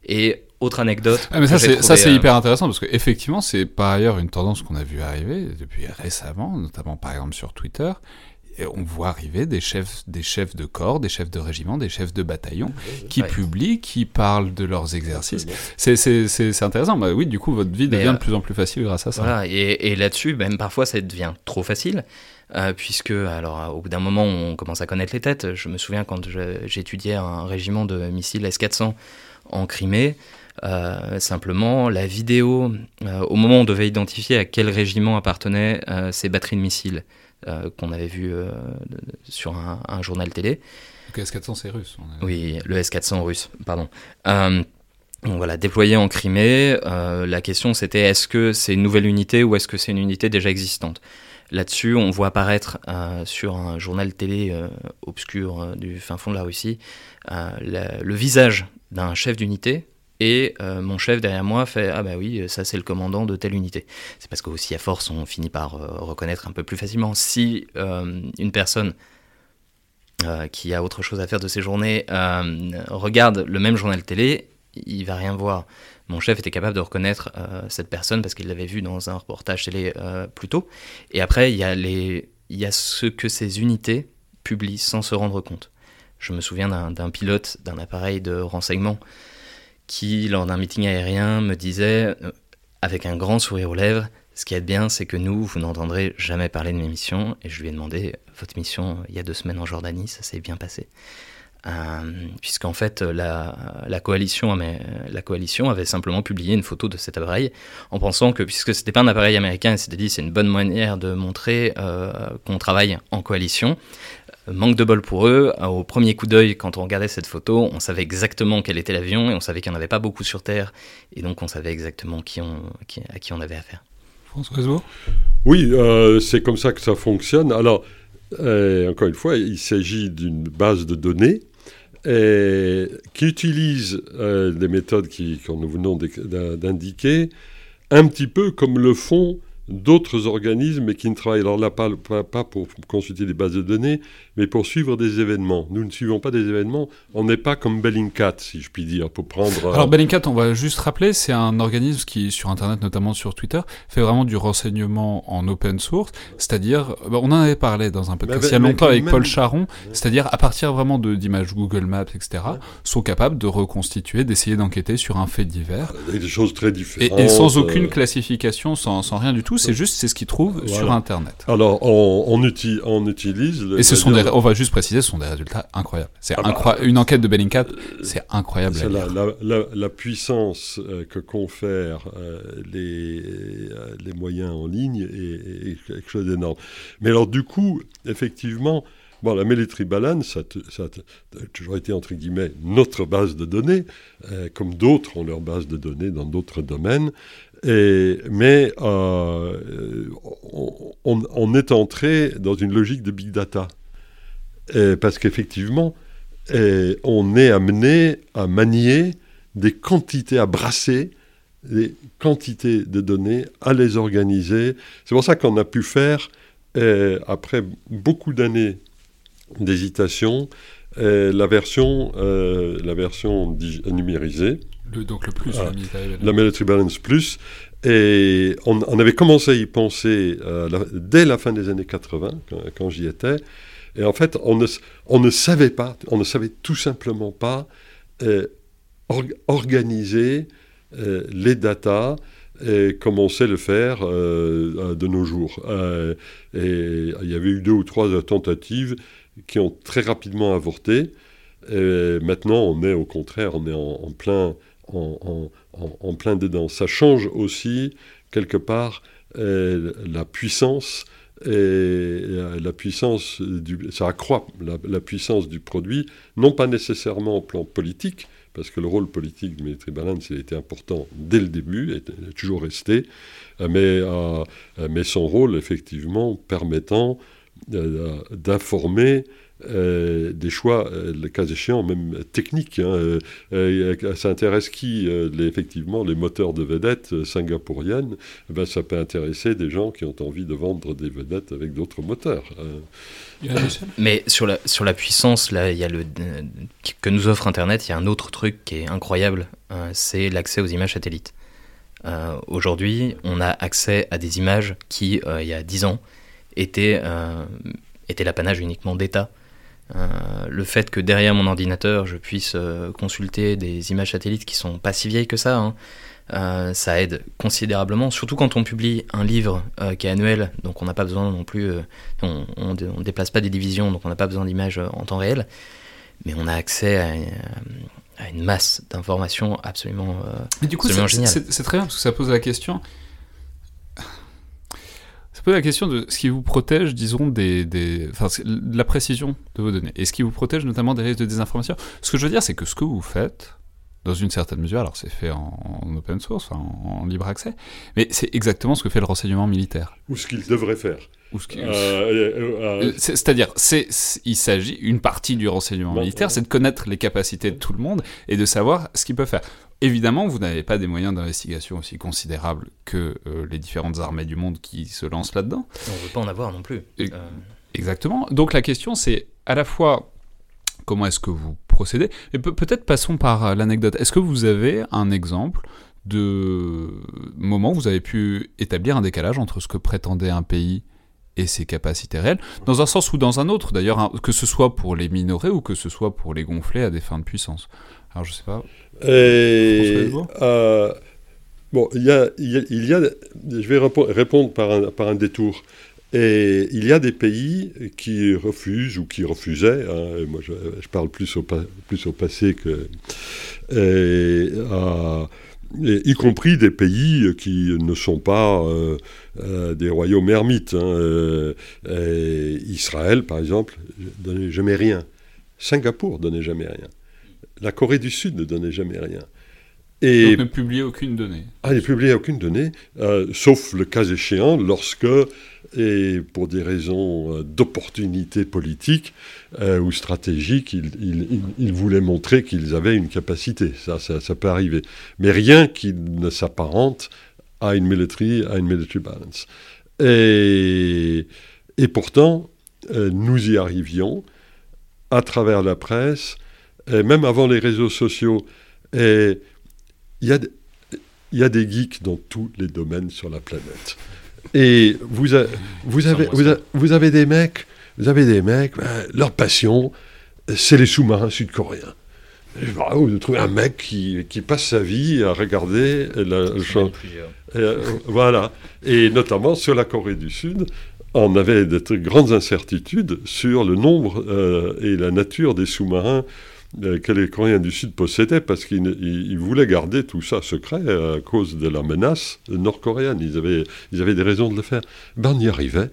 Et autre anecdote. Ah, mais ça, c'est, ça, c'est euh, hyper intéressant parce qu'effectivement, c'est par ailleurs une tendance qu'on a vu arriver depuis récemment, notamment par exemple sur Twitter. Et on voit arriver des chefs, des chefs de corps, des chefs de régiment, des chefs de bataillon qui publient, qui parlent de leurs exercices. C'est, c'est, c'est, intéressant. Bah, oui, du coup, votre vie devient de plus en plus facile grâce à ça. Voilà, et, et là-dessus, même parfois, ça devient trop facile. Euh, puisque alors au bout d'un moment on commence à connaître les têtes. Je me souviens quand j'étudiais un régiment de missiles S-400 en Crimée, euh, simplement la vidéo, euh, au moment où on devait identifier à quel régiment appartenaient ces batteries de missiles qu'on avait vues sur un, journal télé. Le S-400 c'est russe. Oui, le S-400 russe, pardon. Donc voilà, déployé en Crimée, euh, la question c'était est-ce que c'est une nouvelle unité ou est-ce que c'est une unité déjà existante? Là-dessus, on voit apparaître euh, sur un journal télé euh, obscur du fin fond de la Russie le visage d'un chef d'unité et mon chef derrière moi fait Ah bah oui, ça c'est le commandant de telle unité. C'est parce qu'aussi à force, on finit par reconnaître un peu plus facilement. Si une personne qui a autre chose à faire de ses journées regarde le même journal télé, il va rien voir. Mon chef était capable de reconnaître euh, cette personne parce qu'il l'avait vu dans un reportage télé euh, plus tôt. Et après, il y, a ce que ces unités publient sans se rendre compte. Je me souviens d'un pilote d'un appareil de renseignement qui, lors d'un meeting aérien, me disait, euh, avec un grand sourire aux lèvres, ce qui est bien, c'est que nous, vous n'entendrez jamais parler de mes missions. Et je lui ai demandé, votre mission il y a deux semaines en Jordanie, ça s'est bien passé. Euh, puisqu'en fait la, la, coalition, la coalition avait simplement publié une photo de cet appareil en pensant que puisque c'était pas un appareil américain, c'était dit c'est une bonne manière de montrer euh, qu'on travaille en coalition. Euh, manque de bol pour eux, au premier coup d'œil, quand on regardait cette photo, on savait exactement quel était l'avion et on savait qu'il n'y en avait pas beaucoup sur Terre et donc on savait exactement qui on, à qui on avait affaire. François Oui, c'est comme ça que ça fonctionne. Alors, encore une fois, il s'agit d'une base de données et qui utilise euh, des méthodes qui, que nous venons d'indiquer, un petit peu comme le font d'autres organismes mais qui ne travaillent alors là pas, pas, pour consulter des bases de données, mais pour suivre des événements. Nous ne suivons pas des événements, on n'est pas comme Bellingcat, si je puis dire, pour prendre... Euh, alors Bellingcat, on va juste rappeler, c'est un organisme qui, sur Internet, notamment sur Twitter, fait vraiment du renseignement en open source, c'est-à-dire, bah, on en avait parlé dans un podcast il y a longtemps avec Paul Charon, c'est-à-dire à partir vraiment d'images Google Maps, etc., sont capables de reconstituer, d'essayer d'enquêter sur un fait divers. Des choses très différentes. Et, sans aucune euh, classification, sans, sans rien du tout, c'est juste c'est ce qu'ils trouvent sur Internet. Alors, on, on, on utilise... Et ce sont des, on va juste préciser, ce sont des résultats incroyables. C'est ah bah. Une enquête de Bellingcat, c'est incroyable. C'est la, la, la, puissance euh, que confèrent euh, les, euh, les moyens en ligne est, quelque chose d'énorme. Mais alors, du coup, effectivement... Bon, la Military Balance, ça, ça, a toujours été, entre guillemets, notre base de données, comme d'autres ont leur base de données dans d'autres domaines. Mais euh, on, on, est entré dans une logique de big data. parce qu'effectivement, on est amené à manier des quantités, à brasser des quantités de données, à les organiser. C'est pour ça qu'on a pu faire, après beaucoup d'années d'hésitation, la version, euh, la version numérisée donc le plus, ah, la Military Balance Plus. Et on, avait commencé à y penser euh, dès la fin des années 80, quand, j'y étais. Et en fait, on ne, on ne savait pas, on ne savait tout simplement pas euh, organiser euh, les datas comme on sait le faire de nos jours. et il y avait eu deux ou trois tentatives qui ont très rapidement avorté. Et maintenant, on est au contraire, on est en plein en, plein dedans. Ça change aussi, quelque part, euh, la puissance et euh, la puissance du, ça accroît la, puissance du produit, non pas nécessairement au plan politique, parce que le rôle politique de Military Balance a été important dès le début, et est toujours resté, euh, mais, mais son rôle, effectivement, permettant d'informer euh, des choix, euh, le cas échéant, même techniques. Hein, euh, ça intéresse qui les, Effectivement, les moteurs de vedettes singapouriennes, eh ben, ça peut intéresser des gens qui ont envie de vendre des vedettes avec d'autres moteurs. Mais sur la, sur la puissance, là, il y a le, que nous offre Internet, il y a un autre truc qui est incroyable, c'est l'accès aux images satellites. Aujourd'hui, on a accès à des images qui, il y a 10 ans, étaient, étaient l'apanage uniquement d'État. Euh, le fait que derrière mon ordinateur, je puisse euh, consulter des images satellites qui sont pas si vieilles que ça, hein, euh, ça aide considérablement, surtout quand on publie un livre qui est annuel, donc on n'a pas besoin non plus, on, ne déplace pas des divisions, donc on n'a pas besoin d'images en temps réel, mais on a accès à, une masse d'informations absolument, mais du coup, c'est très bien parce que ça pose la question ça pose la question de ce qui vous protège, disons, des, des, enfin, la précision de vos données. Et ce qui vous protège notamment des risques de désinformation. Ce que je veux dire, c'est que ce que vous faites, dans une certaine mesure, alors c'est fait en, open source, en, libre accès, mais c'est exactement ce que fait le renseignement militaire. Ou ce qu'il devrait faire. C'est-à-dire, c'est, il s'agit, une partie du renseignement militaire, c'est de connaître les capacités de tout le monde et de savoir ce qu'il peut faire. Évidemment, vous n'avez pas des moyens d'investigation aussi considérables que les différentes armées du monde qui se lancent là-dedans. On ne veut pas en avoir non plus. Exactement. Donc la question, c'est à la fois comment est-ce que vous Et peut-être passons par euh, l'anecdote. Est-ce que vous avez un exemple de moment où vous avez pu établir un décalage entre ce que prétendait un pays et ses capacités réelles, dans un sens ou dans un autre, d'ailleurs, que ce soit pour les minorer ou que ce soit pour les gonfler à des fins de puissance? Alors je sais pas. Euh, bon, il y a, il y a, je vais répondre par un, par un détour. Et il y a des pays qui refusent ou qui refusaient, hein, moi je, parle plus au, plus au passé que. y compris des pays qui ne sont pas euh, euh, des royaumes ermites. Hein, Israël, par exemple, ne donnait jamais rien. Singapour ne donnait jamais rien. La Corée du Sud ne donnait jamais rien. Et, Donc ne publiait aucune donnée. Ah, ne publiait aucune donnée, euh, sauf le cas échéant lorsque et pour des raisons euh, d'opportunité politique euh, ou stratégique, ils, voulaient montrer qu'ils avaient une capacité. Ça, ça, peut arriver. Mais rien qui ne s'apparente à une military, à une military balance. Et, et pourtant, euh, nous y arrivions à travers la presse, et même avant les réseaux sociaux. Et il y a, y a des geeks dans tous les domaines sur la planète. Et vous, vous, avez, vous, avez des mecs, vous avez des mecs, ben, leur passion, c'est les sous-marins sud-coréens. Vous trouvez un mec qui, qui, passe sa vie à regarder la, euh, voilà. Et notamment sur la Corée du Sud, on avait de très grandes incertitudes sur le nombre euh, et la nature des sous-marins euh, que les Coréens du Sud possédaient parce qu'ils voulaient garder tout ça secret à cause de la menace nord-coréenne. Ils avaient, ils avaient des raisons de le faire. Ben, on y arrivait.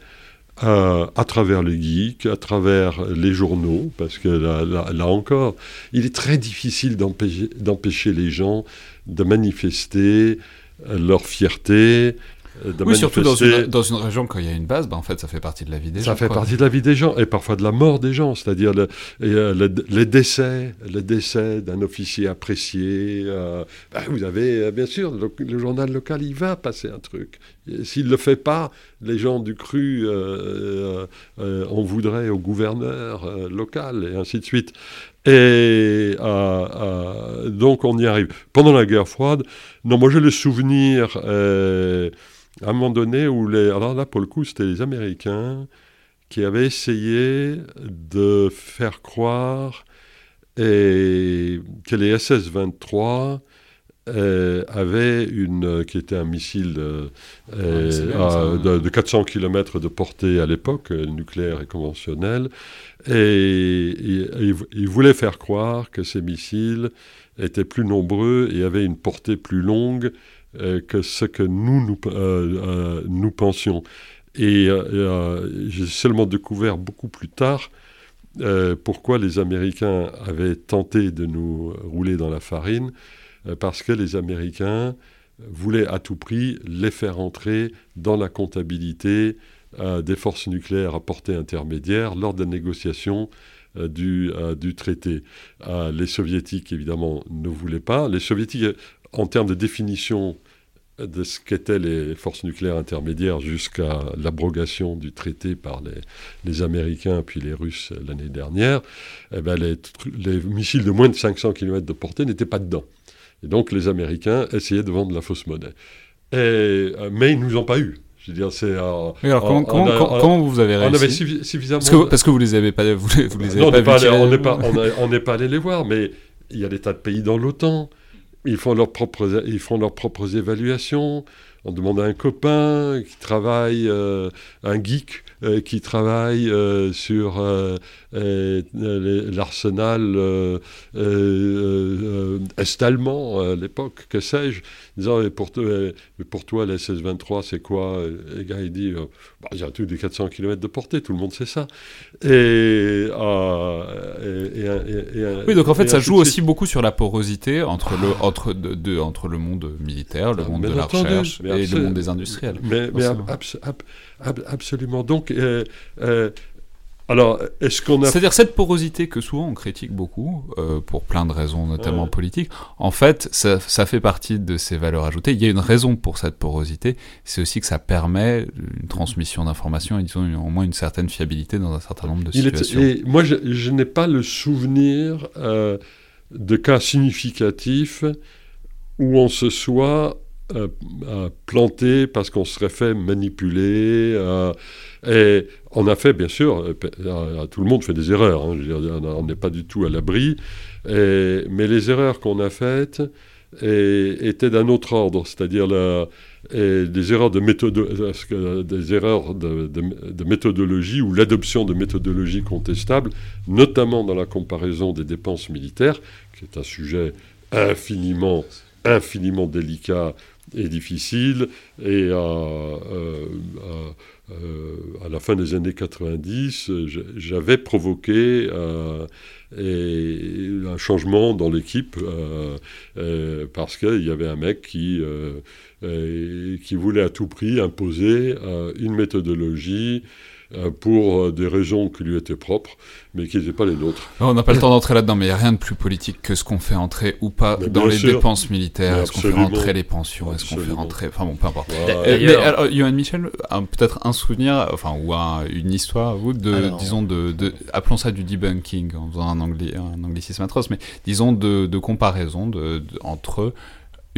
Euh, à travers les geeks, à travers les journaux, parce que là, là encore, il est très difficile d'empêcher les gens de manifester leur fierté, euh, oui, surtout dans une, dans une, région, quand il y a une base, bah, en fait, ça fait partie de la vie des gens. Ça fait partie de la vie des gens, et parfois de la mort des gens, c'est-à-dire le, euh, les décès, le décès d'un officier apprécié. Euh, bah, vous avez, bien sûr, le, journal local, il va passer un truc. S'il ne le fait pas, les gens du cru en voudraient au gouverneur local, et ainsi de suite. Et donc on y arrive. Pendant la guerre froide, non, moi j'ai le souvenir à un moment donné où les... Alors là, pour le coup, c'était les Américains qui avaient essayé de faire croire et que les SS-23 euh, avaient une, qui était un missile euh, euh, de, 400 km de portée à l'époque, nucléaire et conventionnel, et, ils voulaient faire croire que ces missiles étaient plus nombreux et avaient une portée plus longue que ce que nous, nous, euh, euh, nous pensions. Et j'ai seulement découvert beaucoup plus tard pourquoi les Américains avaient tenté de nous rouler dans la farine, parce que les Américains voulaient à tout prix les faire entrer dans la comptabilité des forces nucléaires à portée intermédiaire lors des négociations du, du, traité. les soviétiques, évidemment, ne voulaient pas. Les soviétiques en termes de définition de ce qu'étaient les forces nucléaires intermédiaires jusqu'à l'abrogation du traité par les, les, Américains puis les Russes l'année dernière, eh ben les, les, missiles de moins de 500 km de portée n'étaient pas dedans. Et donc les Américains essayaient de vendre la fausse monnaie. Et, euh, mais ils ne nous ont pas eu. Je veux dire, c'est. alors, comment, comment, vous avez réussi On avait suffisamment. Parce que, parce que, vous les avez pas, vous, les, vous les avez pas, on n'est pas, on n'est pas allé les voir, mais il y a des tas de pays dans l'OTAN ils font leurs propres, évaluations. on demande à un copain qui travaille, un geek qui travaille sur l'arsenal est-allemand à l'époque, que sais-je, disant mais pour, pour toi la SS-23 c'est quoi Le gars il dit bah, il y a tout des 400 km de portée, tout le monde sait ça. Et, oui, donc en fait ça joue aussi beaucoup sur la porosité entre le, entre, de, entre le monde militaire, le ah, monde de la recherche et le monde des industriels. Mais, absolument. Donc, euh, euh, alors, est-ce qu'on a... C'est-à-dire cette porosité que souvent on critique beaucoup, euh, pour plein de raisons, notamment politiques, en fait, ça, ça, fait partie de ces valeurs ajoutées. Il y a une raison pour cette porosité, c'est aussi que ça permet une transmission d'informations et disons au moins une certaine fiabilité dans un certain nombre de situations. et moi, je, je n'ai pas le souvenir euh, de cas significatifs où on se soit euh, planté parce qu'on serait fait manipuler. Euh, et on a fait, bien sûr, euh, tout le monde fait des erreurs, hein, on n'est pas du tout à l'abri, mais les erreurs qu'on a faites étaient d'un autre ordre, c'est-à-dire des erreurs de, des erreurs de méthodologie ou l'adoption de méthodologies contestables, notamment dans la comparaison des dépenses militaires, qui est un sujet infiniment, infiniment délicat et difficile. Et à, à, la fin des années 90, j'avais provoqué euh, un changement dans l'équipe euh, euh, parce qu'il y avait un mec qui, qui voulait à tout prix imposer une méthodologie euh, pour euh, des raisons qui lui étaient propres, mais qui n'étaient pas les nôtres. On n'a pas le temps d'entrer là-dedans, mais il n'y a rien de plus politique que ce qu'on fait entrer ou pas dans les dépenses militaires. Est-ce qu'on fait rentrer les pensions? Est-ce qu'on fait rentrer... Enfin bon, peu importe. Euh, mais alors, Johan Michel, peut-être un souvenir, enfin, ou une histoire, vous, de, disons, de, de, appelons ça du debunking, en faisant un, un anglicisme atroce, mais disons de, de comparaison de, entre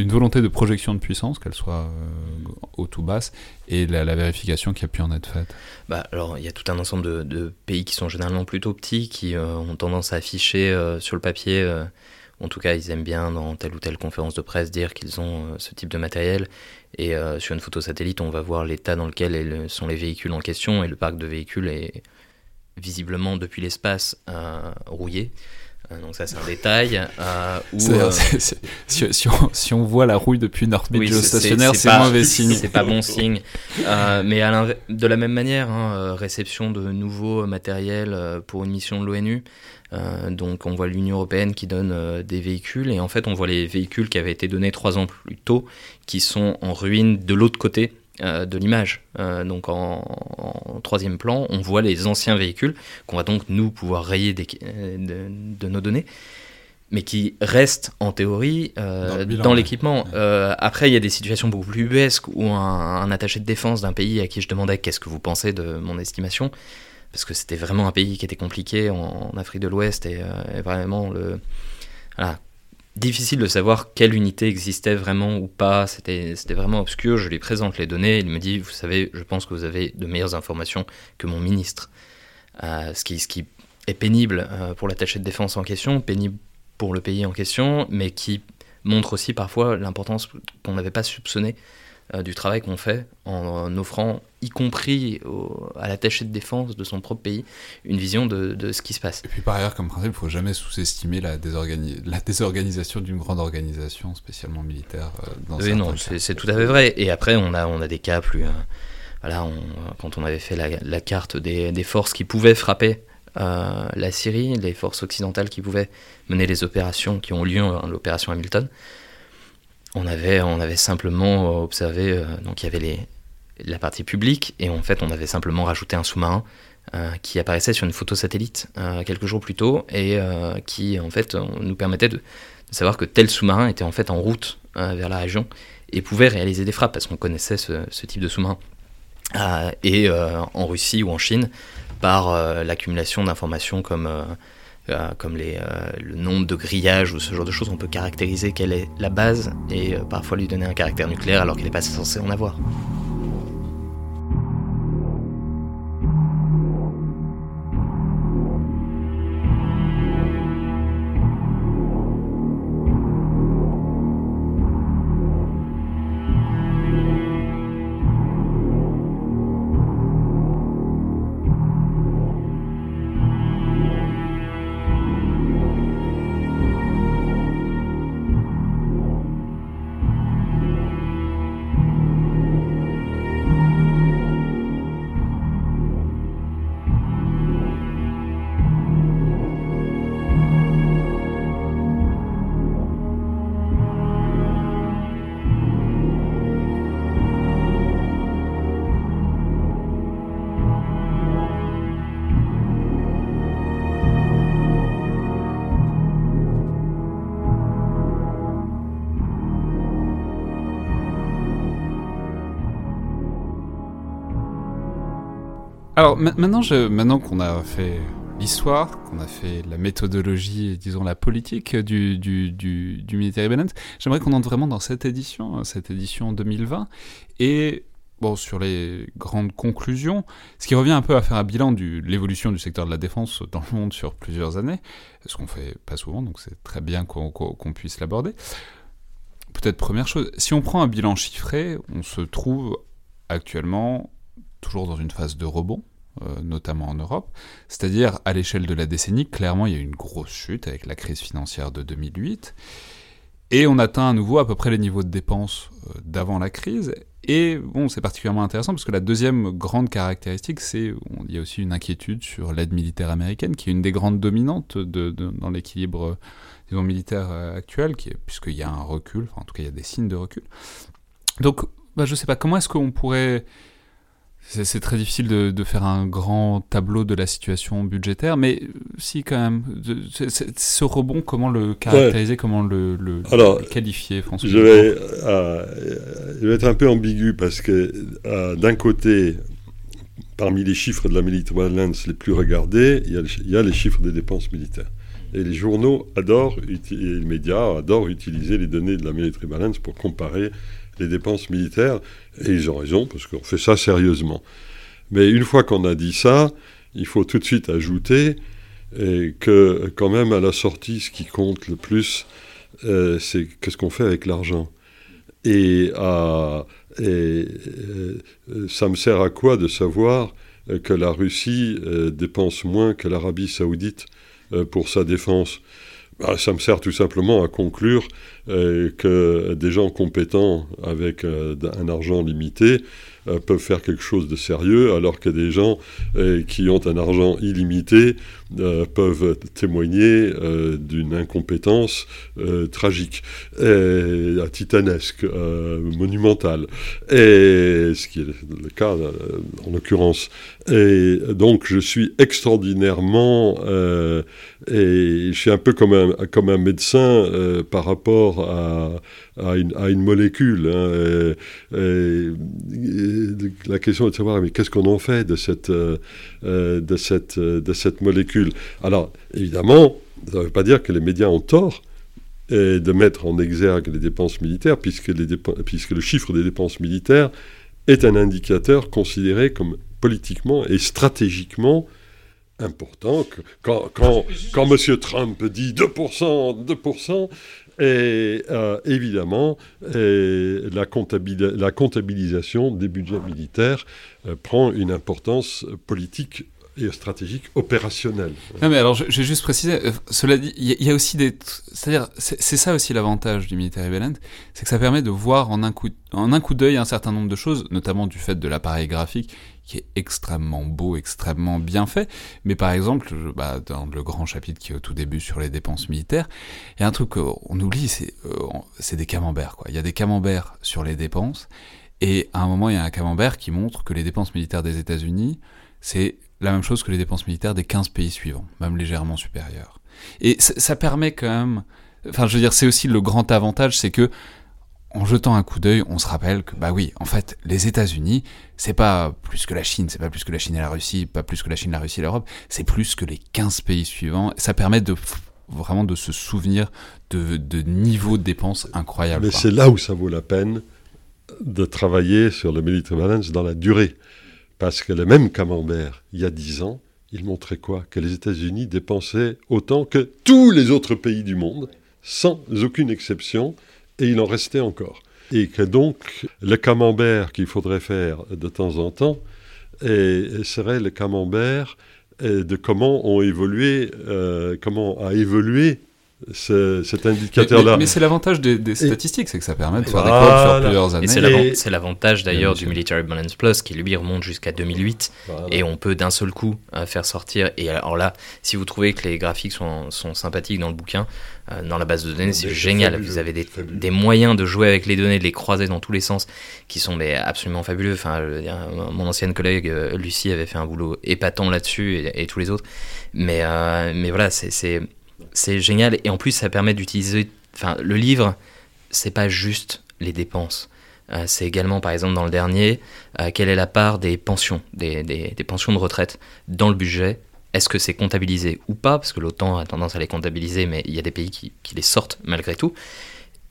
une volonté de projection de puissance, qu'elle soit euh, haute ou basse, et la, vérification qui a pu en être faite bah, Alors, il y a tout un ensemble de, pays qui sont généralement plutôt petits, qui euh, ont tendance à afficher euh, sur le papier, en tout cas, ils aiment bien dans telle ou telle conférence de presse dire qu'ils ont ce type de matériel. Et sur une photo satellite, on va voir l'état dans lequel sont les véhicules en question, et le parc de véhicules est visiblement depuis l'espace rouillé. Euh, donc ça c'est un détail. Euh, euh, si, on, voit la rouille depuis une orbite géostationnaire, c'est mauvais signe. C'est pas bon signe. mais de la même manière, hein, réception de nouveaux matériels pour une mission de l'ONU. donc on voit l'Union européenne qui donne des véhicules et en fait on voit les véhicules qui avaient été donnés trois ans plus tôt qui sont en ruine de l'autre côté de l'image. Euh, donc en, troisième plan, on voit les anciens véhicules qu'on va donc nous pouvoir rayer euh, de, nos données, mais qui restent en théorie dans l'équipement. après, il y a des situations beaucoup plus ubuesques où un, attaché de défense d'un pays à qui je demandais qu'est-ce que vous pensez de mon estimation, parce que c'était vraiment un pays qui était compliqué en, Afrique de l'Ouest et, et, vraiment le voilà, difficile de savoir quelle unité existait vraiment ou pas. C'était vraiment obscur. Je lui présente les données. Il me dit Vous savez, je pense que vous avez de meilleures informations que mon ministre. Euh, ce, qui, ce qui est pénible euh, pour l'attaché de défense en question, pénible pour le pays en question, mais qui montre aussi parfois l'importance qu'on n'avait pas soupçonné euh, du travail qu'on fait en, offrant, y compris à l'attaché de défense de son propre pays, une vision de, ce qui se passe. Et puis par ailleurs, comme principe, il ne faut jamais sous-estimer la, la, désorganisation d'une grande organisation, spécialement militaire. Euh, dans oui, non, c'est tout à fait vrai. Et après, on a, on a des cas plus... Euh, voilà, quand on avait fait la, carte des, des, forces qui pouvaient frapper la Syrie, les forces occidentales qui pouvaient mener les opérations qui ont lieu, hein, l'opération Hamilton, on avait, on avait simplement observé, euh, donc il y avait les, la partie publique, et en fait on avait simplement rajouté un sous-marin euh, qui apparaissait sur une photo satellite euh, quelques jours plus tôt, et qui en fait nous permettait de, savoir que tel sous-marin était en fait en route vers la région, et pouvait réaliser des frappes, parce qu'on connaissait ce, type de sous-marin. et en Russie ou en Chine, par l'accumulation d'informations comme euh, comme les, euh, le nombre de grillages ou ce genre de choses, on peut caractériser quelle est la base et euh, parfois lui donner un caractère nucléaire alors qu'il n'est pas censé en avoir. Maintenant, maintenant qu'on a fait l'histoire, qu'on a fait la méthodologie et disons la politique du, du, du, du Military Balance, j'aimerais qu'on entre vraiment dans cette édition, hein, cette édition 2020, et bon, sur les grandes conclusions, ce qui revient un peu à faire un bilan de l'évolution du secteur de la défense dans le monde sur plusieurs années, ce qu'on fait pas souvent, donc c'est très bien qu'on puisse l'aborder. Peut-être première chose, si on prend un bilan chiffré, on se trouve actuellement toujours dans une phase de rebond, euh, notamment en Europe. C'est-à-dire, à, l'échelle de la décennie, clairement, il y a eu une grosse chute avec la crise financière de 2008. Et on atteint à nouveau à peu près les niveaux de dépenses euh, d'avant la crise. Et bon, c'est particulièrement intéressant parce que la deuxième grande caractéristique, c'est il y a aussi une inquiétude sur l'aide militaire américaine, qui est une des grandes dominantes dans l'équilibre disons, militaire euh, actuel, puisqu'il y a un recul, en tout cas il y a des signes de recul. Donc, bah, je ne sais pas, comment est-ce qu'on pourrait c'est très difficile de, faire un grand tableau de la situation budgétaire, mais si quand même, ce rebond, comment le caractériser, comment le, qualifier, François je vais, euh, je vais être un peu ambigu parce que euh, d'un côté, parmi les chiffres de la Military Balance les plus regardés, il y, a, il y, a, les chiffres des dépenses militaires. Et les journaux adorent, et les médias adorent utiliser les données de la Military Balance pour comparer les dépenses militaires, et ils ont raison, parce qu'on fait ça sérieusement. Mais une fois qu'on a dit ça, il faut tout de suite ajouter que quand même à la sortie, ce qui compte le plus, euh, c'est qu'est-ce qu'on fait avec l'argent. Et, euh, ça me sert à quoi de savoir que la Russie euh, dépense moins que l'Arabie saoudite pour sa défense? Bah, ça me sert tout simplement à conclure euh, que des gens compétents avec euh, un argent limité euh, peuvent faire quelque chose de sérieux, alors que des gens qui ont un argent illimité euh, peuvent témoigner d'une incompétence tragique, et, titanesque, monumentale, et ce qui est le cas en l'occurrence. Et donc je suis extraordinairement, et je suis un peu comme un, comme un médecin par rapport à, à une, molécule. Hein, la question est de savoir, mais qu'est-ce qu'on en fait de cette, euh, euh, de cette, euh, de cette molécule? Alors, évidemment, ça ne veut pas dire que les médias ont tort de mettre en exergue les dépenses militaires, puisque, le chiffre des dépenses militaires est un indicateur considéré comme politiquement et stratégiquement important. Quand M. Trump dit 2%, 2%, et euh, évidemment, la, comptabilisation des budgets militaires euh, prend une importance politique stratégique opérationnelle. Non mais alors, je, vais juste préciser, euh, cela dit, il y, a aussi des... C'est-à-dire, c'est ça aussi l'avantage du Military Balance, c'est que ça permet de voir en un coup, d'œil un certain nombre de choses, notamment du fait de l'appareil graphique, qui est extrêmement beau, extrêmement bien fait. Mais par exemple, bah, dans le grand chapitre qui est au tout début sur les dépenses militaires, il y a un truc qu'on oublie, c'est euh, des camemberts. Il y a des camemberts sur les dépenses, et à un moment, il y a un camembert qui montre que les dépenses militaires des États-Unis, c'est la même chose que les dépenses militaires des 15 pays suivants, même légèrement supérieures. Et ça permet quand même... Enfin, je veux dire, c'est aussi le grand avantage, c'est que en jetant un coup d'œil, on se rappelle que, bah oui, en fait, les États-Unis, c'est pas plus que la Chine, c'est pas plus que la Chine et la Russie, pas plus que la Chine, la Russie et l'Europe, c'est plus que les 15 pays suivants. Ça permet de vraiment de se souvenir de, de niveaux de dépenses incroyables. Mais c'est là où ça vaut la peine de travailler sur le military balance dans la durée. Parce que le même camembert, il y a 10 ans, il montrait quoi? Que les États-Unis dépensaient autant que tous les autres pays du monde, sans aucune exception, et il en restait encore. Et que donc le camembert qu'il faudrait faire de temps en temps serait le camembert de comment ont évolué, euh, comment a évolué cet indicateur-là. Mais, c'est l'avantage des, statistiques, c'est que ça permet de faire des comptes sur plusieurs années. c'est l'avantage d'ailleurs du Military Balance Plus qui lui remonte jusqu'à 2008 et on peut d'un seul coup euh, faire sortir. Et alors là, si vous trouvez que les graphiques sont, sont sympathiques dans le bouquin, euh, dans la base de données, c'est génial. Vous avez des, des, moyens de jouer avec les données, de les croiser dans tous les sens qui sont mais, absolument fabuleux. Enfin, mon ancienne collègue euh, Lucie avait fait un boulot épatant là-dessus et, et, tous les autres. Mais, mais voilà, c'est c'est génial. Et en plus, ça permet d'utiliser. Enfin, le livre, c'est pas juste les dépenses. c'est également, par exemple, dans le dernier, quelle est la part des pensions, des, pensions de retraite dans le budget? Est-ce que c'est comptabilisé ou pas? Parce que l'OTAN a tendance à les comptabiliser, mais il y a des pays qui les sortent malgré tout.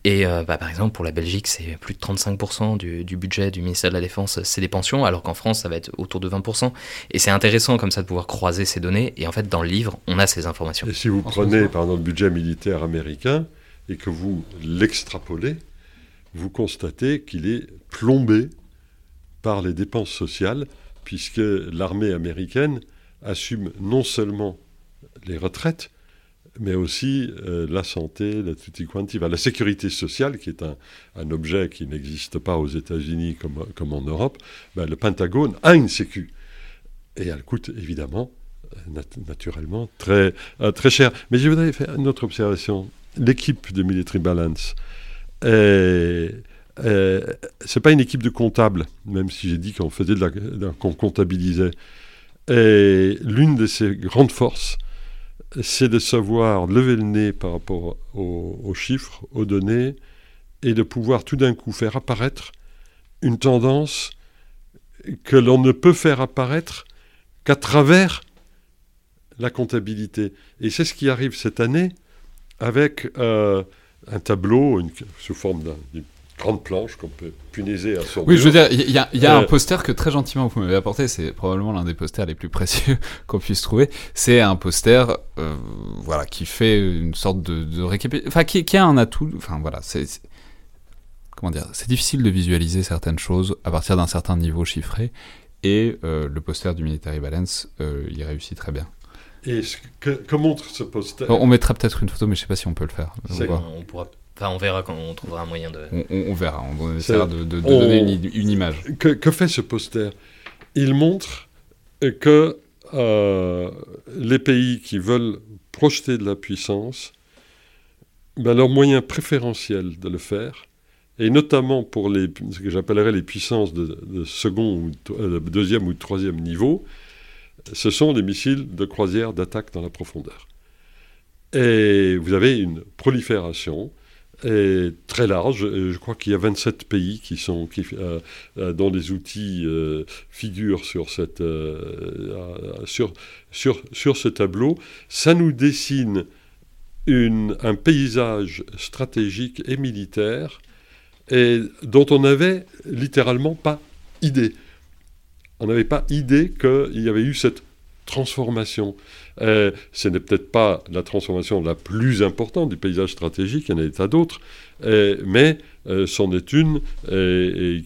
Et euh, bah, par exemple, pour la Belgique, c'est plus de 35% du, du, budget du ministère de la Défense, c'est des pensions, alors qu'en France, ça va être autour de 20%. Et c'est intéressant comme ça de pouvoir croiser ces données. Et en fait, dans le livre, on a ces informations. Et si vous prenez, par exemple, le budget militaire américain et que vous l'extrapolez, vous constatez qu'il est plombé par les dépenses sociales, puisque l'armée américaine assume non seulement les retraites, mais aussi euh, la santé, la tutti quanti, la sécurité sociale, qui est un, objet qui n'existe pas aux États-Unis comme, en Europe, ben, le Pentagone a une sécu. Et elle coûte évidemment, euh, naturellement, très, euh, très cher. Mais je voudrais faire une autre observation. L'équipe de Military Balance, ce n'est pas une équipe de comptables, même si j'ai dit qu'on faisait qu'on comptabilisait. Et l'une de ses grandes forces, c'est de savoir lever le nez par rapport aux, chiffres, aux données, et de pouvoir tout d'un coup faire apparaître une tendance que l'on ne peut faire apparaître qu'à travers la comptabilité. Et c'est ce qui arrive cette année avec euh, un tableau sous forme d'une grande planche qu'on peut punaiser à son Oui, je veux dire, il y a, un euh, poster que très gentiment vous m'avez apporté, c'est probablement l'un des posters les plus *laughs* précieux qu'on puisse trouver. C'est un poster, euh, voilà, qui fait une sorte de, de récapitulation, enfin, qui, a un atout, enfin voilà, c'est comment dire, c'est difficile de visualiser certaines choses à partir d'un certain niveau chiffré, et euh, le poster du Military Balance y réussit très bien. Et ce que, montre ce poster? On mettra peut-être une photo, mais je ne sais pas si on peut le faire. On, on pourra Enfin, on verra quand on trouvera un moyen de. On, verra, on essaiera de, donner une, image. Que, fait ce poster? Il montre que euh, les pays qui veulent projeter de la puissance, ben, leur moyen préférentiel de le faire, et notamment pour les, ce que j'appellerais les puissances de, second ou euh, deuxième ou troisième niveau, ce sont les missiles de croisière d'attaque dans la profondeur. Et vous avez une prolifération est très large. Je crois qu'il y a 27 pays qui sont, euh, euh, dont les outils euh, figurent sur, ce tableau. Ça nous dessine un paysage stratégique et militaire dont on n'avait littéralement pas idée. On n'avait pas idée qu'il y avait eu cette transformation. Euh, ce n'est peut-être pas la transformation la plus importante du paysage stratégique, il y en a des tas d'autres, euh, mais euh, c'en est une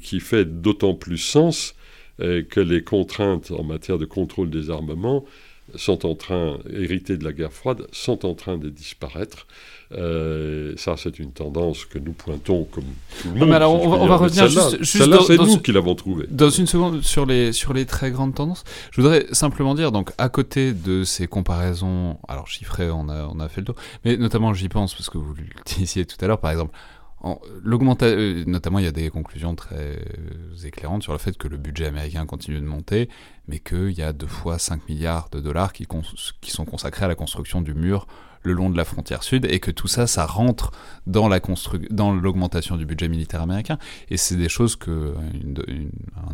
qui fait d'autant plus sens que les contraintes en matière de contrôle des armements sont en train, héritées de la guerre froide, sont en train de disparaître. Euh, ça, c'est une tendance que nous pointons comme tout le monde. mais alors, on, va, revenir juste, juste c'est nous qui l'avons trouvé. Dans une seconde, sur les, sur les très grandes tendances, je voudrais simplement dire, donc, à côté de ces comparaisons, alors chiffrées, on a, on a fait le tour, mais notamment, j'y pense, parce que vous le *laughs* disiez tout à l'heure, par exemple, notamment, il y a des conclusions très éclairantes sur le fait que le budget américain continue de monter, mais qu'il y a deux fois 5 milliards de dollars qui, sont consacrés à la construction du mur le long de la frontière sud et que tout ça, ça rentre dans la dans l'augmentation du budget militaire américain. Et c'est des choses que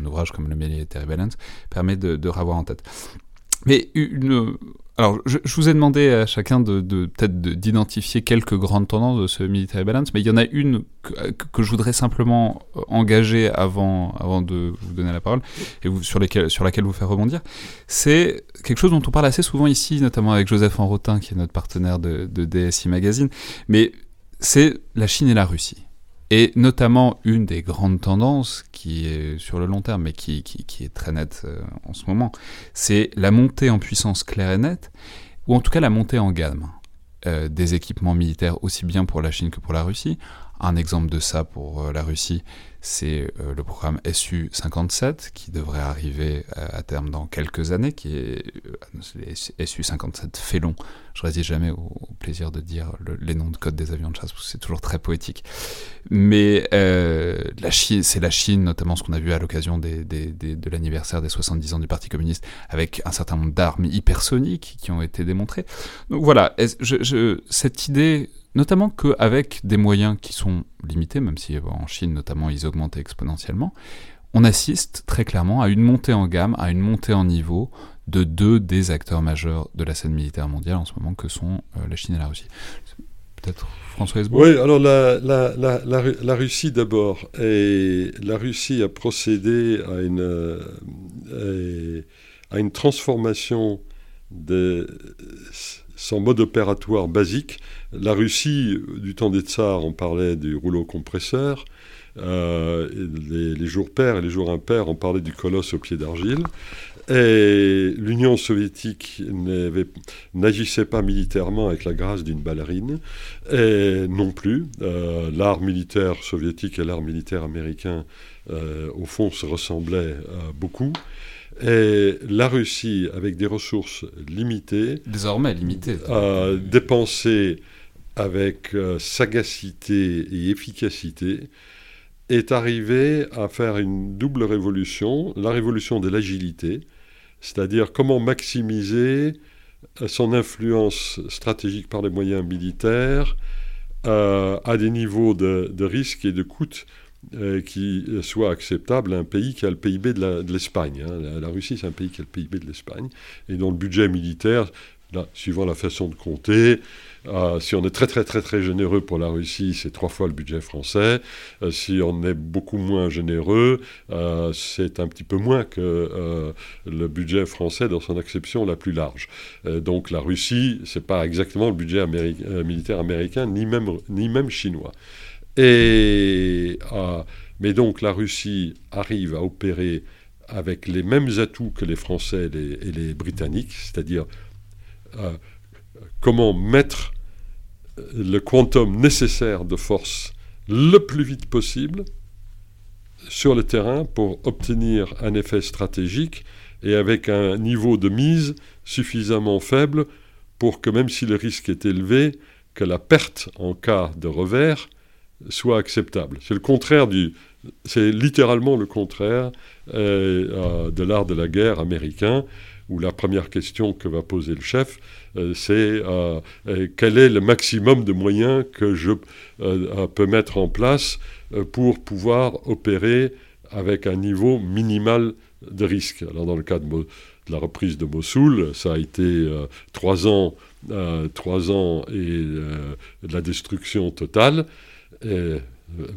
ouvrage comme le Military Balance permet de, de revoir en tête. Mais une, alors, je, vous ai demandé à chacun de, peut-être d'identifier quelques grandes tendances de ce military balance, mais il y en a une que, je voudrais simplement euh, engager avant, avant de vous donner la parole et sur laquelle vous faire rebondir. C'est quelque chose dont on parle assez souvent ici, notamment avec Joseph Enrotin, qui est notre partenaire de, de DSI Magazine, mais c'est la Chine et la Russie. Et notamment, une des grandes tendances qui est sur le long terme, mais qui, est très nette euh, en ce moment, c'est la montée en puissance claire et nette, ou en tout cas la montée en gamme euh, des équipements militaires, aussi bien pour la Chine que pour la Russie. Un exemple de ça pour euh, la Russie, c'est euh, le programme SU-57 qui devrait arriver euh, à terme dans quelques années, qui est euh, SU-57 fait long. Je résiste jamais au, plaisir de dire les noms de code des avions de chasse, parce que c'est toujours très poétique. Mais Chine, c'est la Chine, notamment ce qu'on a vu à l'occasion de l'anniversaire des 70 ans du Parti communiste, avec un certain nombre d'armes hypersoniques qui ont été démontrées. Donc voilà, cette idée notamment qu'avec des moyens qui sont limités, même si en Chine notamment ils augmentent exponentiellement, on assiste très clairement à une montée en gamme, à une montée en niveau de deux des acteurs majeurs de la scène militaire mondiale en ce moment, que sont euh, la Chine et la Russie. Peut-être François Hesbaud Oui, alors la, la, la, la Russie d'abord. La Russie a procédé à une, euh, à une transformation de son mode opératoire basique. La Russie, du temps des tsars, on parlait du rouleau compresseur. Euh, les, jours pairs et les jours impairs, on parlait du colosse au pied d'argile. Et l'Union soviétique n'agissait pas militairement avec la grâce d'une ballerine, et non plus. Euh, l'art militaire soviétique et l'art militaire américain, euh, au fond, se ressemblaient beaucoup. Et la Russie, avec des ressources limitées, désormais limitées, a dépensé avec sagacité et efficacité est arrivé à faire une double révolution, la révolution de l'agilité, c'est-à-dire comment maximiser euh, son influence stratégique par les moyens militaires euh, à des niveaux de, risque et de coûts euh, qui soient acceptables à un pays qui a le PIB de l'Espagne. Hein. La, Russie, c'est un pays qui a le PIB de l'Espagne, et dont le budget militaire, suivant la façon de compter, euh, si on est très très très très généreux pour la Russie, c'est trois fois le budget français. Euh, si on est beaucoup moins généreux, euh, c'est un petit peu moins que le budget français dans son acception la plus large. donc la Russie, c'est pas exactement le budget militaire américain, ni même, ni même chinois. Et, mais donc la Russie arrive à opérer avec les mêmes atouts que les Français et les Britanniques, c'est-à-dire comment mettre le quantum nécessaire de force le plus vite possible sur le terrain pour obtenir un effet stratégique et avec un niveau de mise suffisamment faible pour que même si le risque est élevé, que la perte en cas de revers soit acceptable. C'est le contraire c'est littéralement le contraire euh, euh, de l'art de la guerre américain où la première question que va poser le chef, euh, c'est euh, euh, quel est le maximum de moyens que je peux mettre en place pour pouvoir opérer avec un niveau minimal de risque? Alors dans le cas de, la reprise de Mossoul, ça a été trois ans, trois ans et de la destruction totale.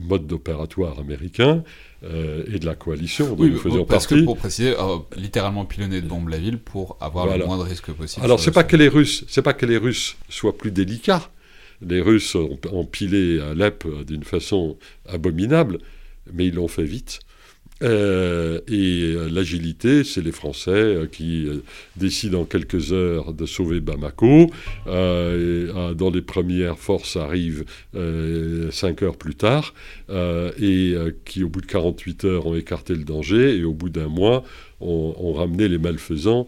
mode d'opératoire américain, euh, et de la coalition dont nous faisions parce partie. que pour préciser, euh, littéralement pilonner de bombes la ville pour avoir le moins de risques possible. Alors c'est pas que les Russes, c'est pas que les Russes soient plus délicats. Les Russes ont, ont pilé Alep d'une façon abominable, mais ils l'ont fait vite. Euh, et euh, l'agilité, c'est les Français euh, qui décident en quelques heures de sauver Bamako. dans les premières forces arrivent cinq heures plus tard et qui, au bout de 48 heures, ont écarté le danger et au bout d'un mois, ont, ramené les malfaisants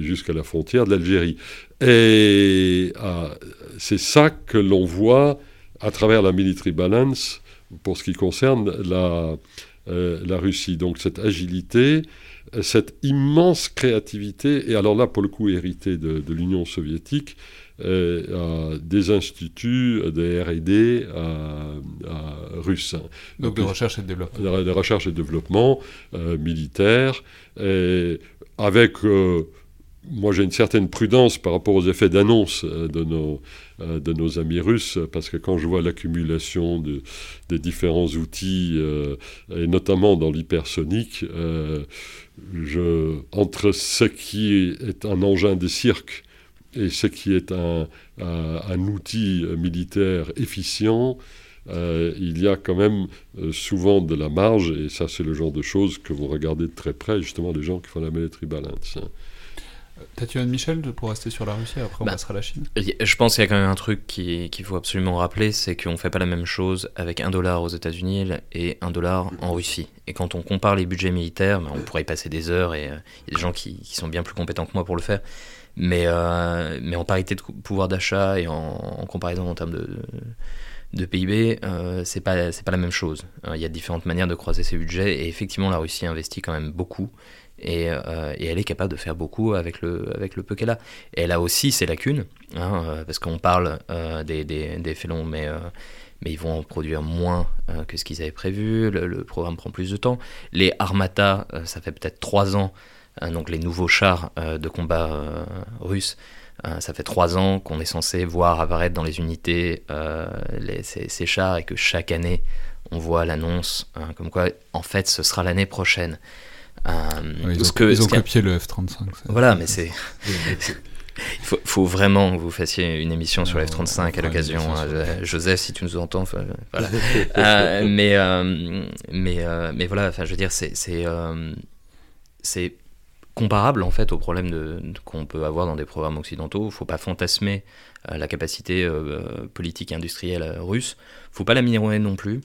jusqu'à la frontière de l'Algérie. Et c'est ça que l'on voit à travers la military balance pour ce qui concerne la euh, la Russie. Donc cette agilité, euh, cette immense créativité, et alors là pour le coup hérité de, l'Union soviétique, euh, des instituts de R&D russes. Donc de recherche et de développement. De, recherche et développement militaire, avec moi j'ai une certaine prudence par rapport aux effets d'annonce euh, de, nos, euh, de nos amis russes, parce que quand je vois l'accumulation de, des différents outils, euh, et notamment dans l'hypersonique, entre ce qui est un engin de cirque et ce qui est un, un, outil militaire efficient, il y a quand même souvent de la marge, et ça c'est le genre de choses que vous regardez de très près, justement les gens qui font la military balance. Hein. Tatouane Michel, pour rester sur la Russie, après on bah, passera à la Chine Je pense qu'il y a quand même un truc qu'il faut absolument rappeler, c'est qu'on ne fait pas la même chose avec un dollar aux États-Unis et un dollar en Russie. Et quand on compare les budgets militaires, bah, on pourrait y passer des heures et euh, il y a des gens qui, sont bien plus compétents que moi pour le faire. Mais, euh, mais en parité de pouvoir d'achat et en, comparaison en termes de, de PIB, euh, c'est pas, pas la même chose. Il y a différentes manières de croiser ces budgets et effectivement la Russie investit quand même beaucoup et, elle est capable de faire beaucoup avec le, avec le peu qu'elle a. Elle a aussi ses lacunes, hein, parce qu'on parle des, des, des félons, mais mais ils vont en produire moins que ce qu'ils avaient prévu. Le, programme prend plus de temps. Les Armata, ça fait peut-être trois ans, donc les nouveaux chars de combat russes, euh, ça fait trois ans qu'on est censé voir apparaître dans les unités euh, ces, chars et que chaque année on voit l'annonce hein, comme quoi en fait ce sera l'année prochaine. Euh, ils, ont, que, copié le F-35. Voilà, mais c'est... *laughs* Il faut, vraiment que vous fassiez une émission sur le F-35 à l'occasion. Hein. Joseph, si tu nous entends, voilà. *laughs* mais, mais, mais voilà, enfin, je veux dire, c'est, comparable en fait au problème qu'on peut avoir dans des programmes occidentaux. Il ne faut pas fantasmer euh, la capacité euh, politique et industrielle euh, russe. Il ne faut pas la minorer non plus.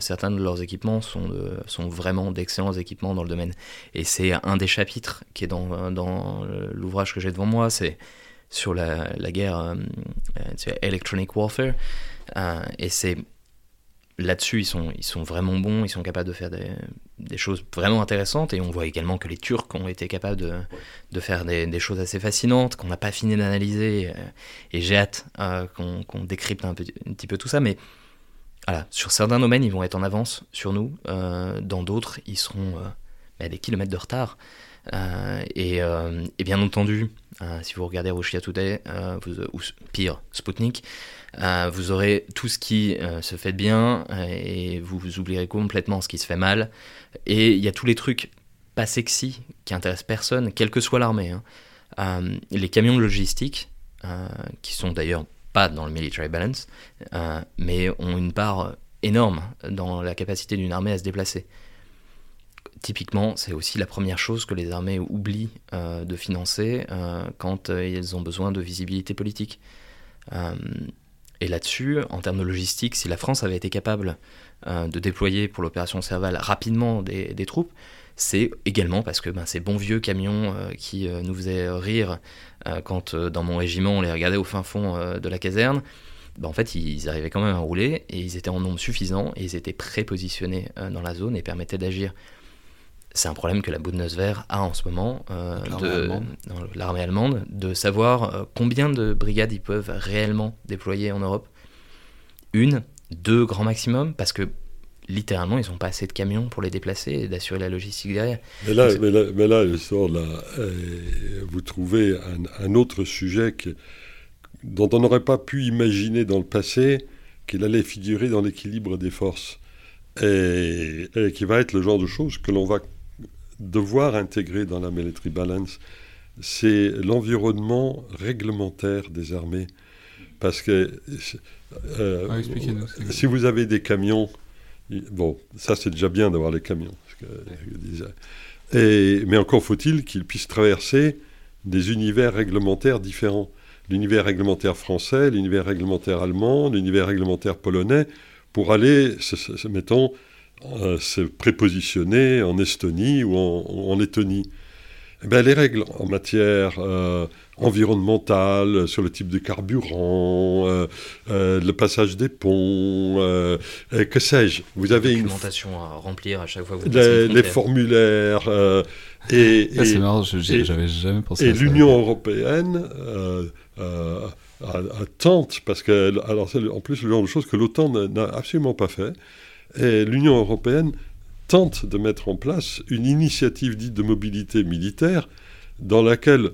Certains de leurs équipements sont, sont vraiment d'excellents équipements dans le domaine. Et c'est un des chapitres qui est dans, dans l'ouvrage que j'ai devant moi, c'est sur la, la guerre Electronic Warfare. et c'est là-dessus, ils sont, ils sont vraiment bons, ils sont capables de faire des, choses vraiment intéressantes. Et on voit également que les Turcs ont été capables de, faire des, choses assez fascinantes, qu'on n'a pas fini d'analyser. Euh, et j'ai hâte euh, qu'on décrypte un, petit peu tout ça. Mais voilà, sur certains domaines, ils vont être en avance sur nous. Euh, dans d'autres, ils seront à des kilomètres de retard. Et, bien entendu, si vous regardez Russia Today, ou pire, Sputnik, euh, vous aurez tout ce qui euh, se fait bien euh, et vous, vous oublierez complètement ce qui se fait mal. Et il y a tous les trucs pas sexy qui intéressent personne, quelle que soit l'armée. Hein. les camions de logistique, qui sont d'ailleurs pas dans le military balance, mais ont une part énorme dans la capacité d'une armée à se déplacer. Typiquement, c'est aussi la première chose que les armées oublient de financer quand elles ont besoin de visibilité politique. Et là-dessus, en termes de logistique, si la France avait été capable euh, de déployer pour l'opération Serval rapidement des, troupes, c'est également parce que ben, ces bons vieux camions euh, qui euh, nous faisaient rire quand dans mon régiment on les regardait au fin fond de la caserne, ben, en fait ils arrivaient quand même à rouler et ils étaient en nombre suffisant et ils étaient prépositionnés dans la zone et permettaient d'agir c'est un problème que la Bundeswehr a en ce moment, euh, l'armée allemande, de savoir combien de brigades ils peuvent réellement déployer en Europe. Une, deux grand maximum, parce que littéralement, ils n'ont pas assez de camions pour les déplacer et d'assurer la logistique derrière. Mais là, mais là, mais là, euh, vous trouvez un, autre sujet dont on n'aurait pas pu imaginer dans le passé qu'il allait figurer dans l'équilibre des forces. et, qui va être le genre de choses que l'on va devoir intégrer dans la military balance, c'est l'environnement réglementaire des armées. Parce que euh, ah, si vous avez des camions, bon, ça c'est déjà bien d'avoir les camions. Et, mais encore faut-il qu'ils puissent traverser des univers réglementaires différents. L'univers réglementaire français, l'univers réglementaire allemand, l'univers réglementaire polonais, pour aller, mettons, euh, se prépositionner en Estonie ou en, Lettonie. Eh ben, les règles en matière euh, environnementale, sur le type de carburant, euh, le passage des ponts, que sais-je. Vous avez une documentation à remplir à chaque fois que vous les, les formulaires. et, *laughs* c'est marrant, j'avais jamais pensé. Et l'Union européenne tente, parce que alors en plus le genre de choses que l'OTAN n'a absolument pas fait. Et l'Union européenne tente de mettre en place une initiative dite de mobilité militaire dans laquelle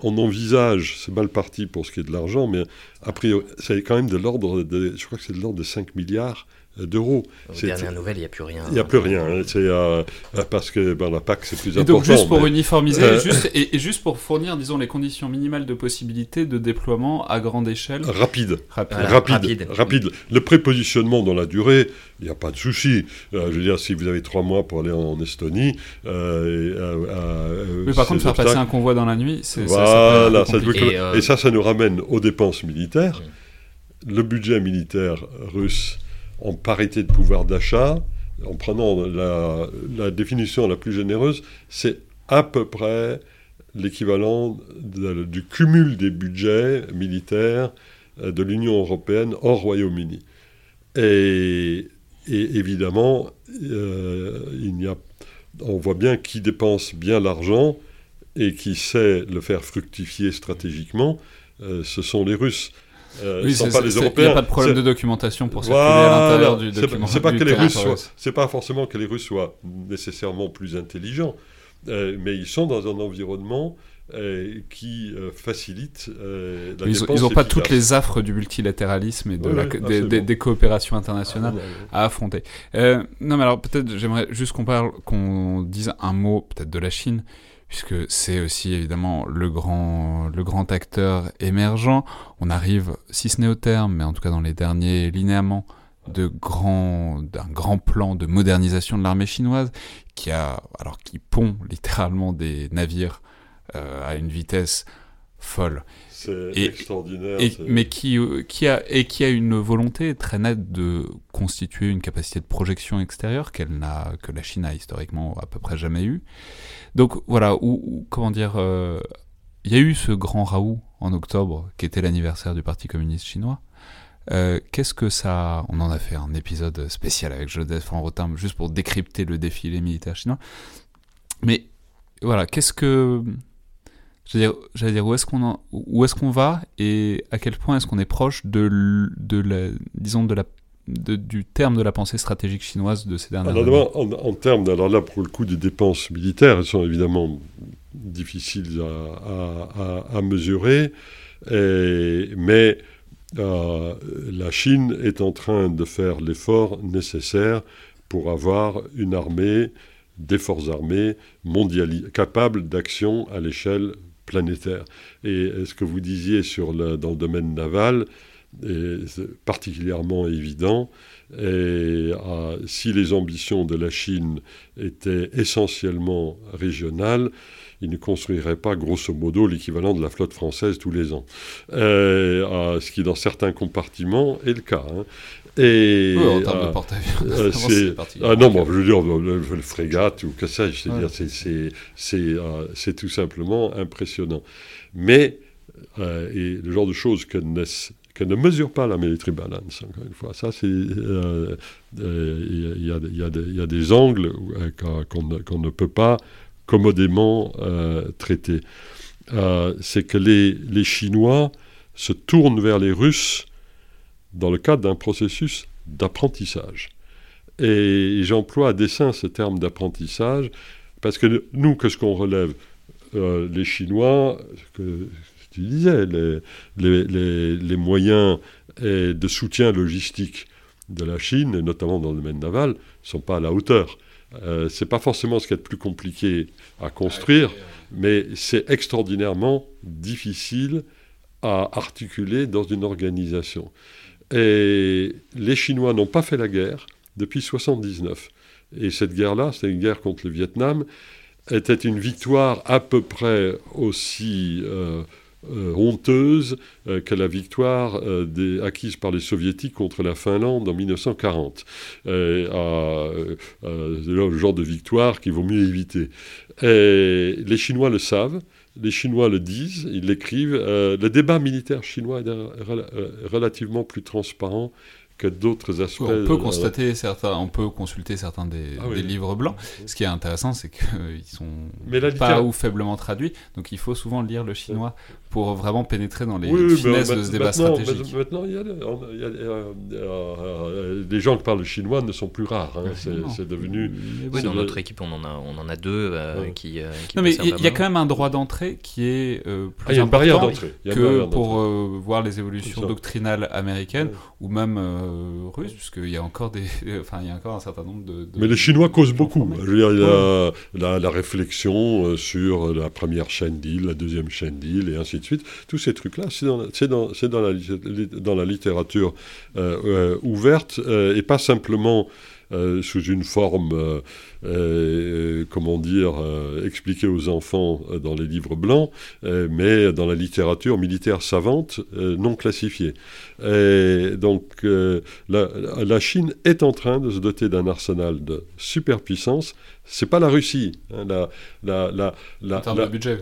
on envisage, c'est mal parti pour ce qui est de l'argent, mais a priori, c'est quand même de l'ordre je crois que c'est de l'ordre de 5 milliards d'euros. Aux dernières nouvelles, il n'y a plus rien. Il n'y a plus rien. Hein. C'est euh, euh, parce que ben, la PAC, c'est plus et important. Donc, juste pour uniformiser, euh, juste, et, juste pour fournir, disons, les conditions minimales de possibilité de déploiement à grande échelle. Rapide. Rapide. rapide. Le prépositionnement dans la durée, il n'y a pas de souci. je veux dire, si vous avez trois mois pour aller en, Estonie. Mais par contre, faire passer un convoi dans la nuit, c'est. Voilà. Ça, et, ça, ça nous ramène aux dépenses militaires. Le budget militaire russe en parité de pouvoir d'achat, en prenant la, définition la plus généreuse, c'est à peu près l'équivalent du cumul des budgets militaires euh, de l'Union européenne hors Royaume-Uni. Et, évidemment, euh, on voit bien qui dépense bien l'argent et qui sait le faire fructifier stratégiquement, ce sont les Russes. Euh, oui, pas les Européens. Il n'y a pas de problème de documentation pour circuler à l'intérieur du document. C'est pas que les Russes c'est pas forcément que les Russes soient nécessairement plus intelligents, euh, mais ils sont dans un environnement euh, qui facilite la Ils n'ont pas toutes les affres du multilatéralisme et de des, coopérations internationales ah, à affronter. non, mais alors peut-être j'aimerais juste qu'on parle, qu'on dise un mot peut-être de la Chine puisque c'est aussi évidemment le grand, acteur émergent. On arrive, si ce n'est au terme, mais en tout cas dans les derniers linéaments, d'un grand plan de modernisation de l'armée chinoise qui a, alors qui pond littéralement des navires euh, à une vitesse folle. C'est extraordinaire. mais qui, euh, qui, a, et qui a une volonté très nette de constituer une capacité de projection extérieure qu'elle n'a, que la Chine a historiquement à peu près jamais eue. Donc voilà, ou, comment dire, euh, il y a eu ce grand Raoult en octobre, qui était l'anniversaire du Parti communiste chinois. Euh, qu'est-ce que ça... On en a fait un épisode spécial avec Joseph Rotin, juste pour décrypter le défilé militaire chinois. Mais voilà, qu'est-ce que... J'allais dire, dire, où est-ce qu'on où est-ce qu'on va et à quel point est-ce qu'on est proche de, de la, disons, de la du terme de la pensée stratégique chinoise de ces dernières années? en, termes, alors là, pour le coup, des dépenses militaires, elles sont évidemment difficiles à, mesurer, mais euh, la Chine est en train de faire l'effort nécessaire pour avoir une armée, des forces armées capables d'action à l'échelle planétaire. Et ce que vous disiez sur dans le domaine naval, est particulièrement évident. Si les ambitions de la Chine étaient essentiellement régionales, ils ne construiraient pas grosso modo l'équivalent de la flotte française tous les ans. Ce qui dans certains compartiments est le cas. Hein. Et, oui, en termes de *laughs* euh, porte-avions. c'est ah non, bon, je veux dire, le, le frégate ou que ça, c'est tout simplement impressionnant. Mais, et le genre de choses que ne mesure pas la military balance, encore une fois. Ça, c'est. Il y, a des angles euh, qu'on ne, peut pas commodément euh, traiter. Euh, c'est que les, les, Chinois se tournent vers les Russes dans le cadre d'un processus d'apprentissage. Et j'emploie à dessein ce terme d'apprentissage parce que nous, qu'est-ce qu'on relève Les Chinois, que, tu disais, les, moyens de soutien logistique de la Chine, notamment dans le domaine naval, ne sont pas à la hauteur. Euh, ce n'est pas forcément ce qui est le plus compliqué à construire, mais c'est extraordinairement difficile à articuler dans une organisation. Et les Chinois n'ont pas fait la guerre depuis 1979. Et cette guerre-là, c'est une guerre contre le Vietnam, était une victoire à peu près aussi euh, euh, honteuse euh, que la victoire acquise par les soviétiques contre la Finlande en 1940. le genre de victoire qu'il vaut mieux éviter. les Chinois le savent. Les Chinois le disent, ils l'écrivent. le débat militaire chinois est relativement plus transparent d'autres aspects. On peut constater certains, on peut consulter certains des, ah livres blancs. Ce qui est intéressant, c'est qu'ils sont pas ou faiblement traduits, donc il faut souvent lire le chinois pour vraiment pénétrer dans les finesses de ce débat stratégique. Maintenant, il y a, euh, euh, des gens qui parlent chinois ne sont plus rares. Hein. C'est devenu. Oui, dans notre équipe, on en a, on en a deux euh, qui, Non, mais il y, a quand même un droit d'entrée qui est plus ah, important que pour voir les évolutions doctrinales américaines ou même euh, russe, puisqu'il y a encore des, *laughs* enfin, il y a encore un certain nombre de. Mais les Chinois causent beaucoup. il y a la, réflexion euh, sur la première chaîne d'île, la deuxième chaîne d'île, et ainsi de Tous ces trucs-là, c'est dans, dans, la, littérature euh, ouverte, et pas simplement sous une forme euh, comment dire, euh, expliqué aux enfants euh, dans les livres blancs, mais dans la littérature militaire savante non classifiée. Et donc la, la, Chine est en train de se doter d'un arsenal de superpuissance. C'est pas la Russie. Hein, la, la, la, en termes de budget.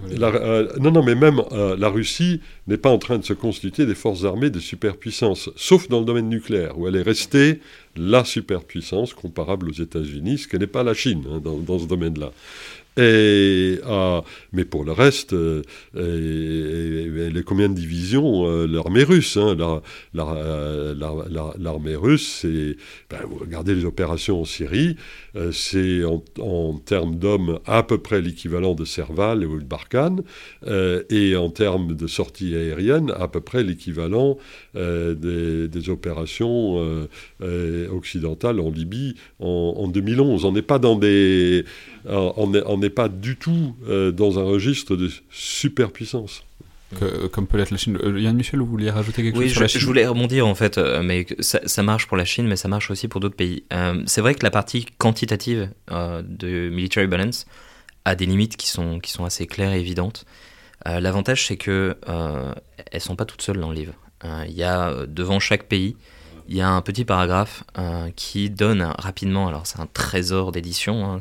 non, non, mais même la Russie n'est pas en train de se constituer des forces armées de superpuissance, sauf dans le domaine nucléaire, où elle est restée la superpuissance comparable aux États-Unis, ce que n'est pas la Chine hein, dans, dans, ce domaine-là. Euh, mais pour le reste, euh, les combien de divisions euh, L'armée russe, hein, l'armée russe, c'est, ben, vous regardez les opérations en Syrie, c'est en, termes d'hommes à peu près l'équivalent de Serval ou de Barkhane, et en termes de sorties aériennes, à peu près l'équivalent des, opérations occidentales en Libye en, en 2011. On n'est pas dans des n'est pas du tout euh, dans un registre de superpuissance. comme peut l'être la Chine. Euh, Yann Michel, vous vouliez rajouter quelque chose sur la Chine je voulais rebondir en fait, euh, mais ça, marche pour la Chine, mais ça marche aussi pour d'autres pays. c'est vrai que la partie quantitative de Military Balance a des limites qui sont, qui sont assez claires et évidentes. L'avantage, c'est que elles sont pas toutes seules dans le livre. Il y a devant chaque pays il y a un petit paragraphe euh, qui donne rapidement, alors c'est un trésor d'édition, hein,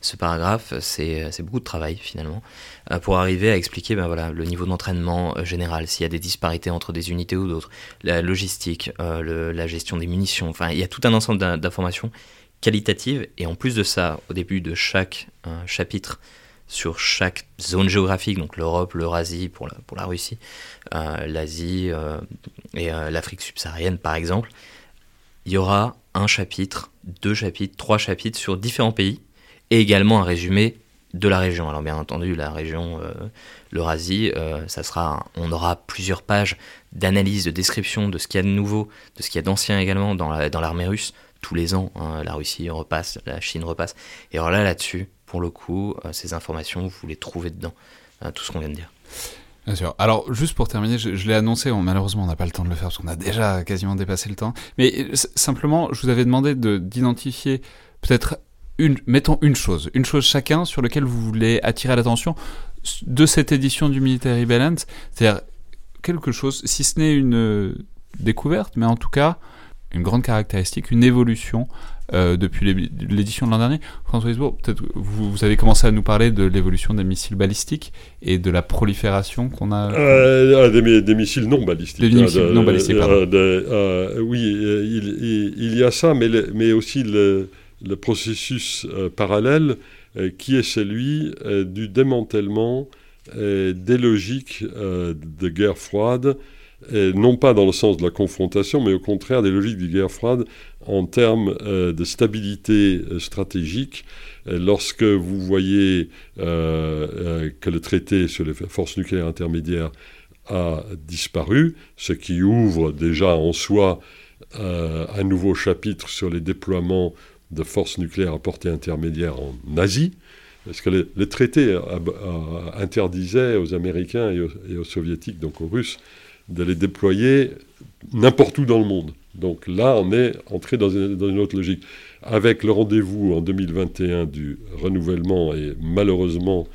ce, paragraphe, c'est beaucoup de travail finalement, euh, pour arriver à expliquer ben, le niveau d'entraînement euh, général, s'il y a des disparités entre des unités ou d'autres, la logistique, la gestion des munitions, enfin il y a tout un ensemble d'informations qualitatives, et en plus de ça, au début de chaque chapitre, sur chaque zone géographique, donc l'Europe, l'Eurasie pour la, pour la Russie, euh, l'Asie euh, et euh, l'Afrique subsaharienne par exemple, il y aura un chapitre, deux chapitres, trois chapitres sur différents pays et également un résumé de la région. Alors bien entendu, la région, l'Eurasie, ça sera, on aura plusieurs pages d'analyse, de description de ce qu'il y a de nouveau, de ce qu'il y a d'ancien également dans l'armée russe. Tous les ans, hein, la Russie repasse, la Chine repasse. Et alors là, là-dessus, pour le coup, euh, ces informations, vous les trouvez dedans, euh, tout ce qu'on vient de dire. Bien sûr. Alors, juste pour terminer, je, l'ai annoncé, malheureusement, on n'a pas le temps de le faire parce qu'on a déjà quasiment dépassé le temps. Mais euh, simplement, je vous avais demandé d'identifier peut-être une, mettons une chose, une chose chacun sur lequel vous voulez attirer l'attention de cette édition du Military Balance. C'est-à-dire quelque chose, si ce n'est une découverte, mais en tout cas une grande caractéristique, une évolution euh, depuis l'édition de l'an dernier. François Isbourg, peut-être vous, vous, avez commencé à nous parler de l'évolution des missiles balistiques et de la prolifération qu'on a. Euh, ah, des, missiles non balistiques. Des missiles non balistiques, pardon. Euh, oui, il, il, y a ça, mais, mais aussi le, le processus parallèle qui est celui du démantèlement des logiques de guerre froide non pas dans le sens de la confrontation, mais au contraire des logiques de guerre froide en termes euh, de stabilité euh, stratégique. lorsque vous voyez euh, que le traité sur les forces nucléaires intermédiaires a disparu, ce qui ouvre déjà en soi un nouveau chapitre sur les déploiements de forces nucléaires à portée intermédiaire en Asie, parce que le, traité interdisait aux Américains et aux, Soviétiques, donc aux Russes, de les déployer n'importe où dans le monde. Donc là, on est entré dans une, autre logique. Avec le rendez-vous en 2021 du renouvellement et malheureusement,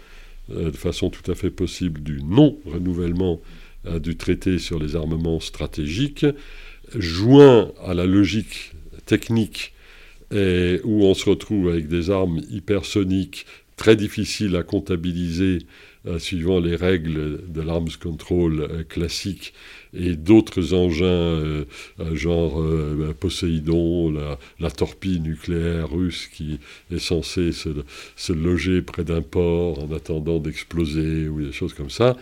euh, de façon tout à fait possible, du non-renouvellement euh, du traité sur les armements stratégiques, joint à la logique technique où on se retrouve avec des armes hypersoniques très difficiles à comptabiliser suivant les règles de l'arms control euh, classique et d'autres engins euh, genre bah, Poséidon, la, torpille nucléaire russe qui est censée se, loger près d'un port en attendant d'exploser ou des choses comme ça.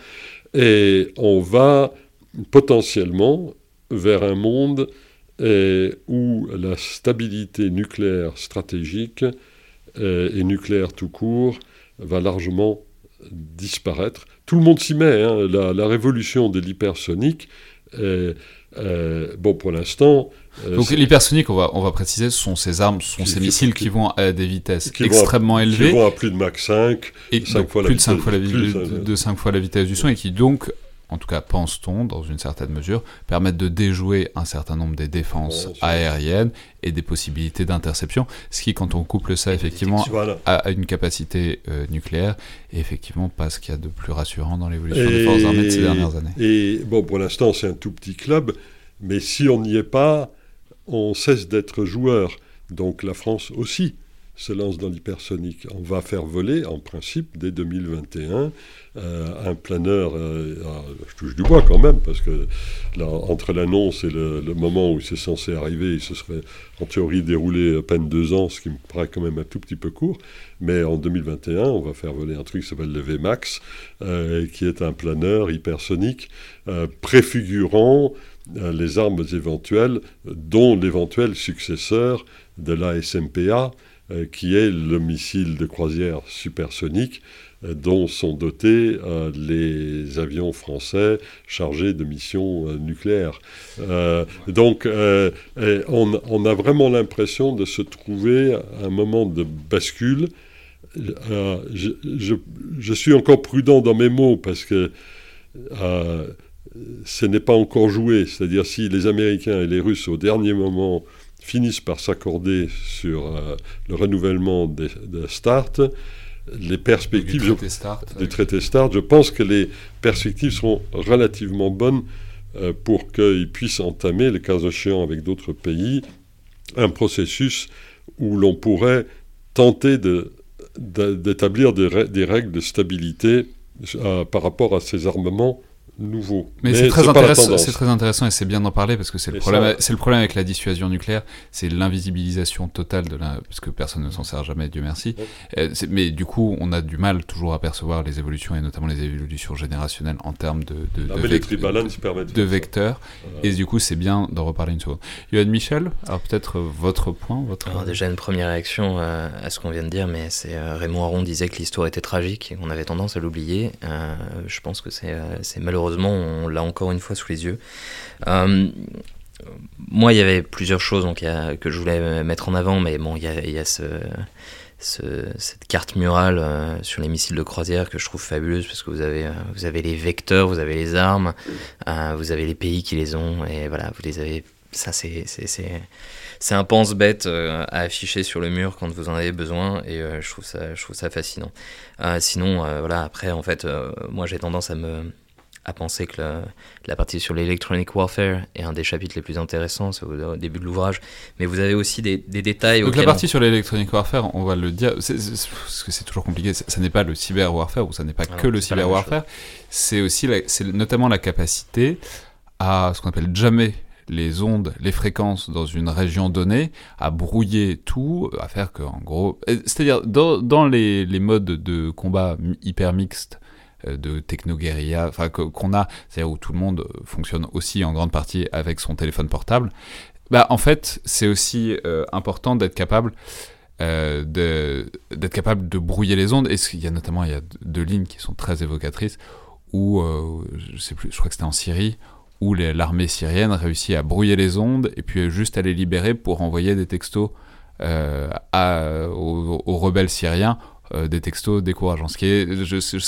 Et on va potentiellement vers un monde où la stabilité nucléaire stratégique et nucléaire tout court va largement disparaître. Tout le monde s'y met, hein. la, révolution de l'hypersonique. bon, pour l'instant. Euh, Donc l'hypersonique, on va, on va préciser, ce sont ces armes, ce sont ces missiles qui, vont à des vitesses extrêmement élevées. Qui vont à plus de Mach 5, et plus de 5 fois, la, de 5 fois la vitesse du son, et qui donc en tout cas pense-t-on, dans une certaine mesure, permettre de déjouer un certain nombre des défenses aériennes et des possibilités d'interception, ce qui, quand on couple ça effectivement à, une capacité euh, nucléaire, est effectivement pas ce qu'il y a de plus rassurant dans l'évolution des forces armées de ces dernières années. Et bon, pour l'instant, c'est un tout petit club, mais si on n'y est pas, on cesse d'être joueur. Donc la France aussi se lance dans l'hypersonique. On va faire voler, en principe, dès 2021, euh, un planeur. Euh, je touche du bois quand même, parce que entre l'annonce et le, moment où c'est censé arriver, il se serait en théorie déroulé à peine deux ans, ce qui me paraît quand même un tout petit peu court. Mais en 2021, on va faire voler un truc qui s'appelle le VMAX, euh, qui est un planeur hypersonique préfigurant les armes éventuelles, dont l'éventuel successeur de la SMPA, qui est le missile de croisière supersonique euh, dont sont dotés euh, les avions français chargés de missions nucléaires. donc on, a vraiment l'impression de se trouver à un moment de bascule. Je, suis encore prudent dans mes mots parce que ce n'est pas encore joué. C'est-à-dire si les Américains et les Russes au dernier moment finissent par s'accorder sur euh, le renouvellement des, de START, les perspectives... Du traité START. Je pense que les perspectives seront relativement bonnes euh, pour qu'ils puissent entamer, les cas échéants avec d'autres pays, un processus où l'on pourrait tenter d'établir des, règles de stabilité euh, par rapport à ces armements nouveau. Mais, c'est très, intéressant, c'est très intéressant et c'est bien d'en parler parce que c'est le, problème, c'est le problème avec la dissuasion nucléaire, c'est l'invisibilisation totale de la... parce que personne ne s'en sert jamais, Dieu merci. Euh, mais du coup, on a du mal toujours à percevoir les évolutions et notamment les évolutions générationnelles en termes de, de, de, vecteurs. Et du coup, c'est bien d'en reparler une seconde. Yoann Michel, alors peut-être votre point votre... Alors déjà une première réaction euh, à ce qu'on vient de dire, mais c'est euh, Raymond Aron disait que l'histoire était tragique et qu'on avait tendance à l'oublier. je pense que c'est, c'est malheureux malheureusement, on l'a encore une fois sous les yeux. Euh, moi, il y avait plusieurs choses donc, que je voulais mettre en avant, mais bon, il y a, cette carte murale euh, sur les missiles de croisière que je trouve fabuleuse parce que vous avez, euh, vous avez les vecteurs, vous avez les armes, vous avez les pays qui les ont, et voilà, vous les avez. Ça, c'est un pense-bête à afficher sur le mur quand vous en avez besoin et je, trouve ça, je trouve ça fascinant. sinon, voilà, après, en fait, moi j'ai tendance à me, à penser que la, partie sur l'electronic warfare est un des chapitres les plus intéressants, c'est au, début de l'ouvrage, mais vous avez aussi des, détails. Donc la partie sur l'electronic warfare, on va le dire, parce que c'est toujours compliqué, ça n'est pas le cyber warfare, ou ça n'est pas ah que le cyber warfare, c'est aussi, c'est notamment la capacité à ce qu'on appelle jamais les ondes, les fréquences dans une région donnée, à brouiller tout, à faire que, en gros, c'est-à-dire dans, dans les, les, modes de combat hyper mixtes de techno-guérilla, enfin qu'on a, c'est-à-dire où tout le monde fonctionne aussi en grande partie avec son téléphone portable, bah en fait c'est aussi euh, important d'être capable euh, capable de brouiller les ondes. Et il y a notamment il y a deux lignes qui sont très évocatrices où je crois que c'était en Syrie où l'armée syrienne réussit à brouiller les ondes et puis juste à les libérer pour envoyer des textos aux, rebelles syriens euh, des textos décourageants. Ce,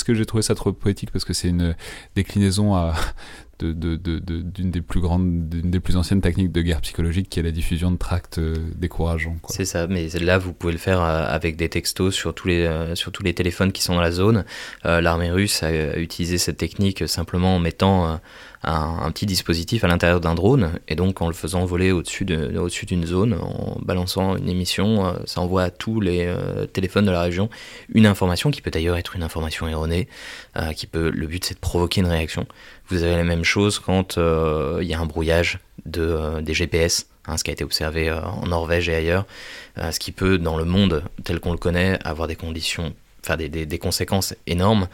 que j'ai trouvé ça trop poétique parce que c'est une déclinaison d'une de, de, d'une des plus grandes, d'une des plus anciennes techniques de guerre psychologique qui est la diffusion de tracts euh, décourageants. C'est ça, mais là vous pouvez le faire euh, avec des textos sur tous les téléphones qui sont dans la zone. L'armée russe a utilisé cette technique simplement en mettant un, petit dispositif à l'intérieur d'un drone, et donc en le faisant voler au-dessus d'une zone, en balançant une émission, euh, ça envoie à tous les euh, téléphones de la région une information qui peut d'ailleurs être une information erronée, euh, qui peut, le but c'est de provoquer une réaction. Vous avez la même chose quand il y a un brouillage de, des GPS, hein, ce qui a été observé en Norvège et ailleurs, ce qui peut dans le monde tel qu'on le connaît avoir des conditions, enfin des, des, des conséquences énormes.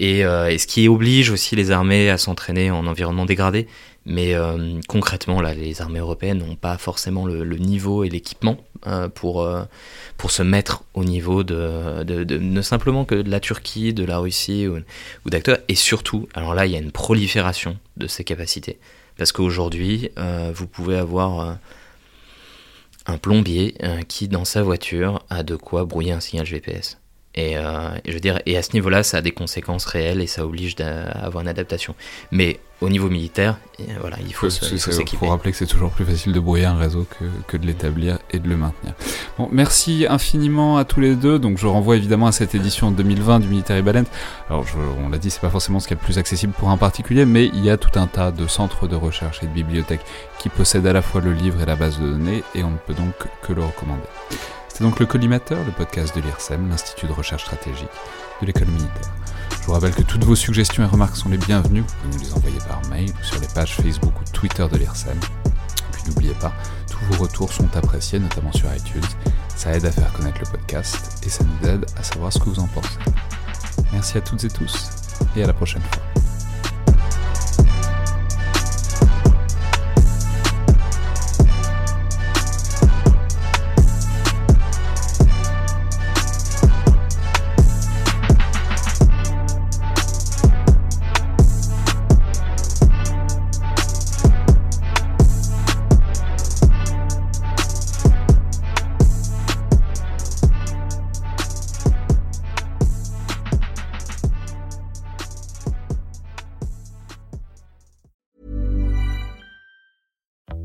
Euh, et, ce qui oblige aussi les armées à s'entraîner en environnement dégradé. Mais euh, concrètement, là, les armées européennes n'ont pas forcément le, niveau et l'équipement euh, pour, pour se mettre au niveau de, de, ne simplement que de la Turquie, de la Russie ou, ou d'acteurs. Et surtout, alors là, il y a une prolifération de ces capacités. Parce qu'aujourd'hui, vous pouvez avoir un plombier qui, dans sa voiture, a de quoi brouiller un signal GPS. Et, euh, je veux dire, et à ce niveau-là, ça a des conséquences réelles et ça oblige à avoir une adaptation. Mais au niveau militaire, voilà, il faut s'équiper. Il faut rappeler que c'est toujours plus facile de brouiller un réseau que, que de l'établir et de le maintenir. Bon, merci infiniment à tous les deux. Donc, je renvoie évidemment à cette édition 2020 du Military Balance. Alors, je, on l'a dit, c'est pas forcément ce qui est le plus accessible pour un particulier, mais il y a tout un tas de centres de recherche et de bibliothèques qui possèdent à la fois le livre et la base de données, et on ne peut donc que le recommander. C'est donc le collimateur, le podcast de l'IRSEM, l'Institut de recherche stratégique de l'école militaire. Je vous rappelle que toutes vos suggestions et remarques sont les bienvenues. Vous pouvez nous les envoyer par mail ou sur les pages Facebook ou Twitter de l'IRSEM. Puis n'oubliez pas, tous vos retours sont appréciés, notamment sur iTunes. Ça aide à faire connaître le podcast et ça nous aide à savoir ce que vous en pensez. Merci à toutes et tous et à la prochaine fois.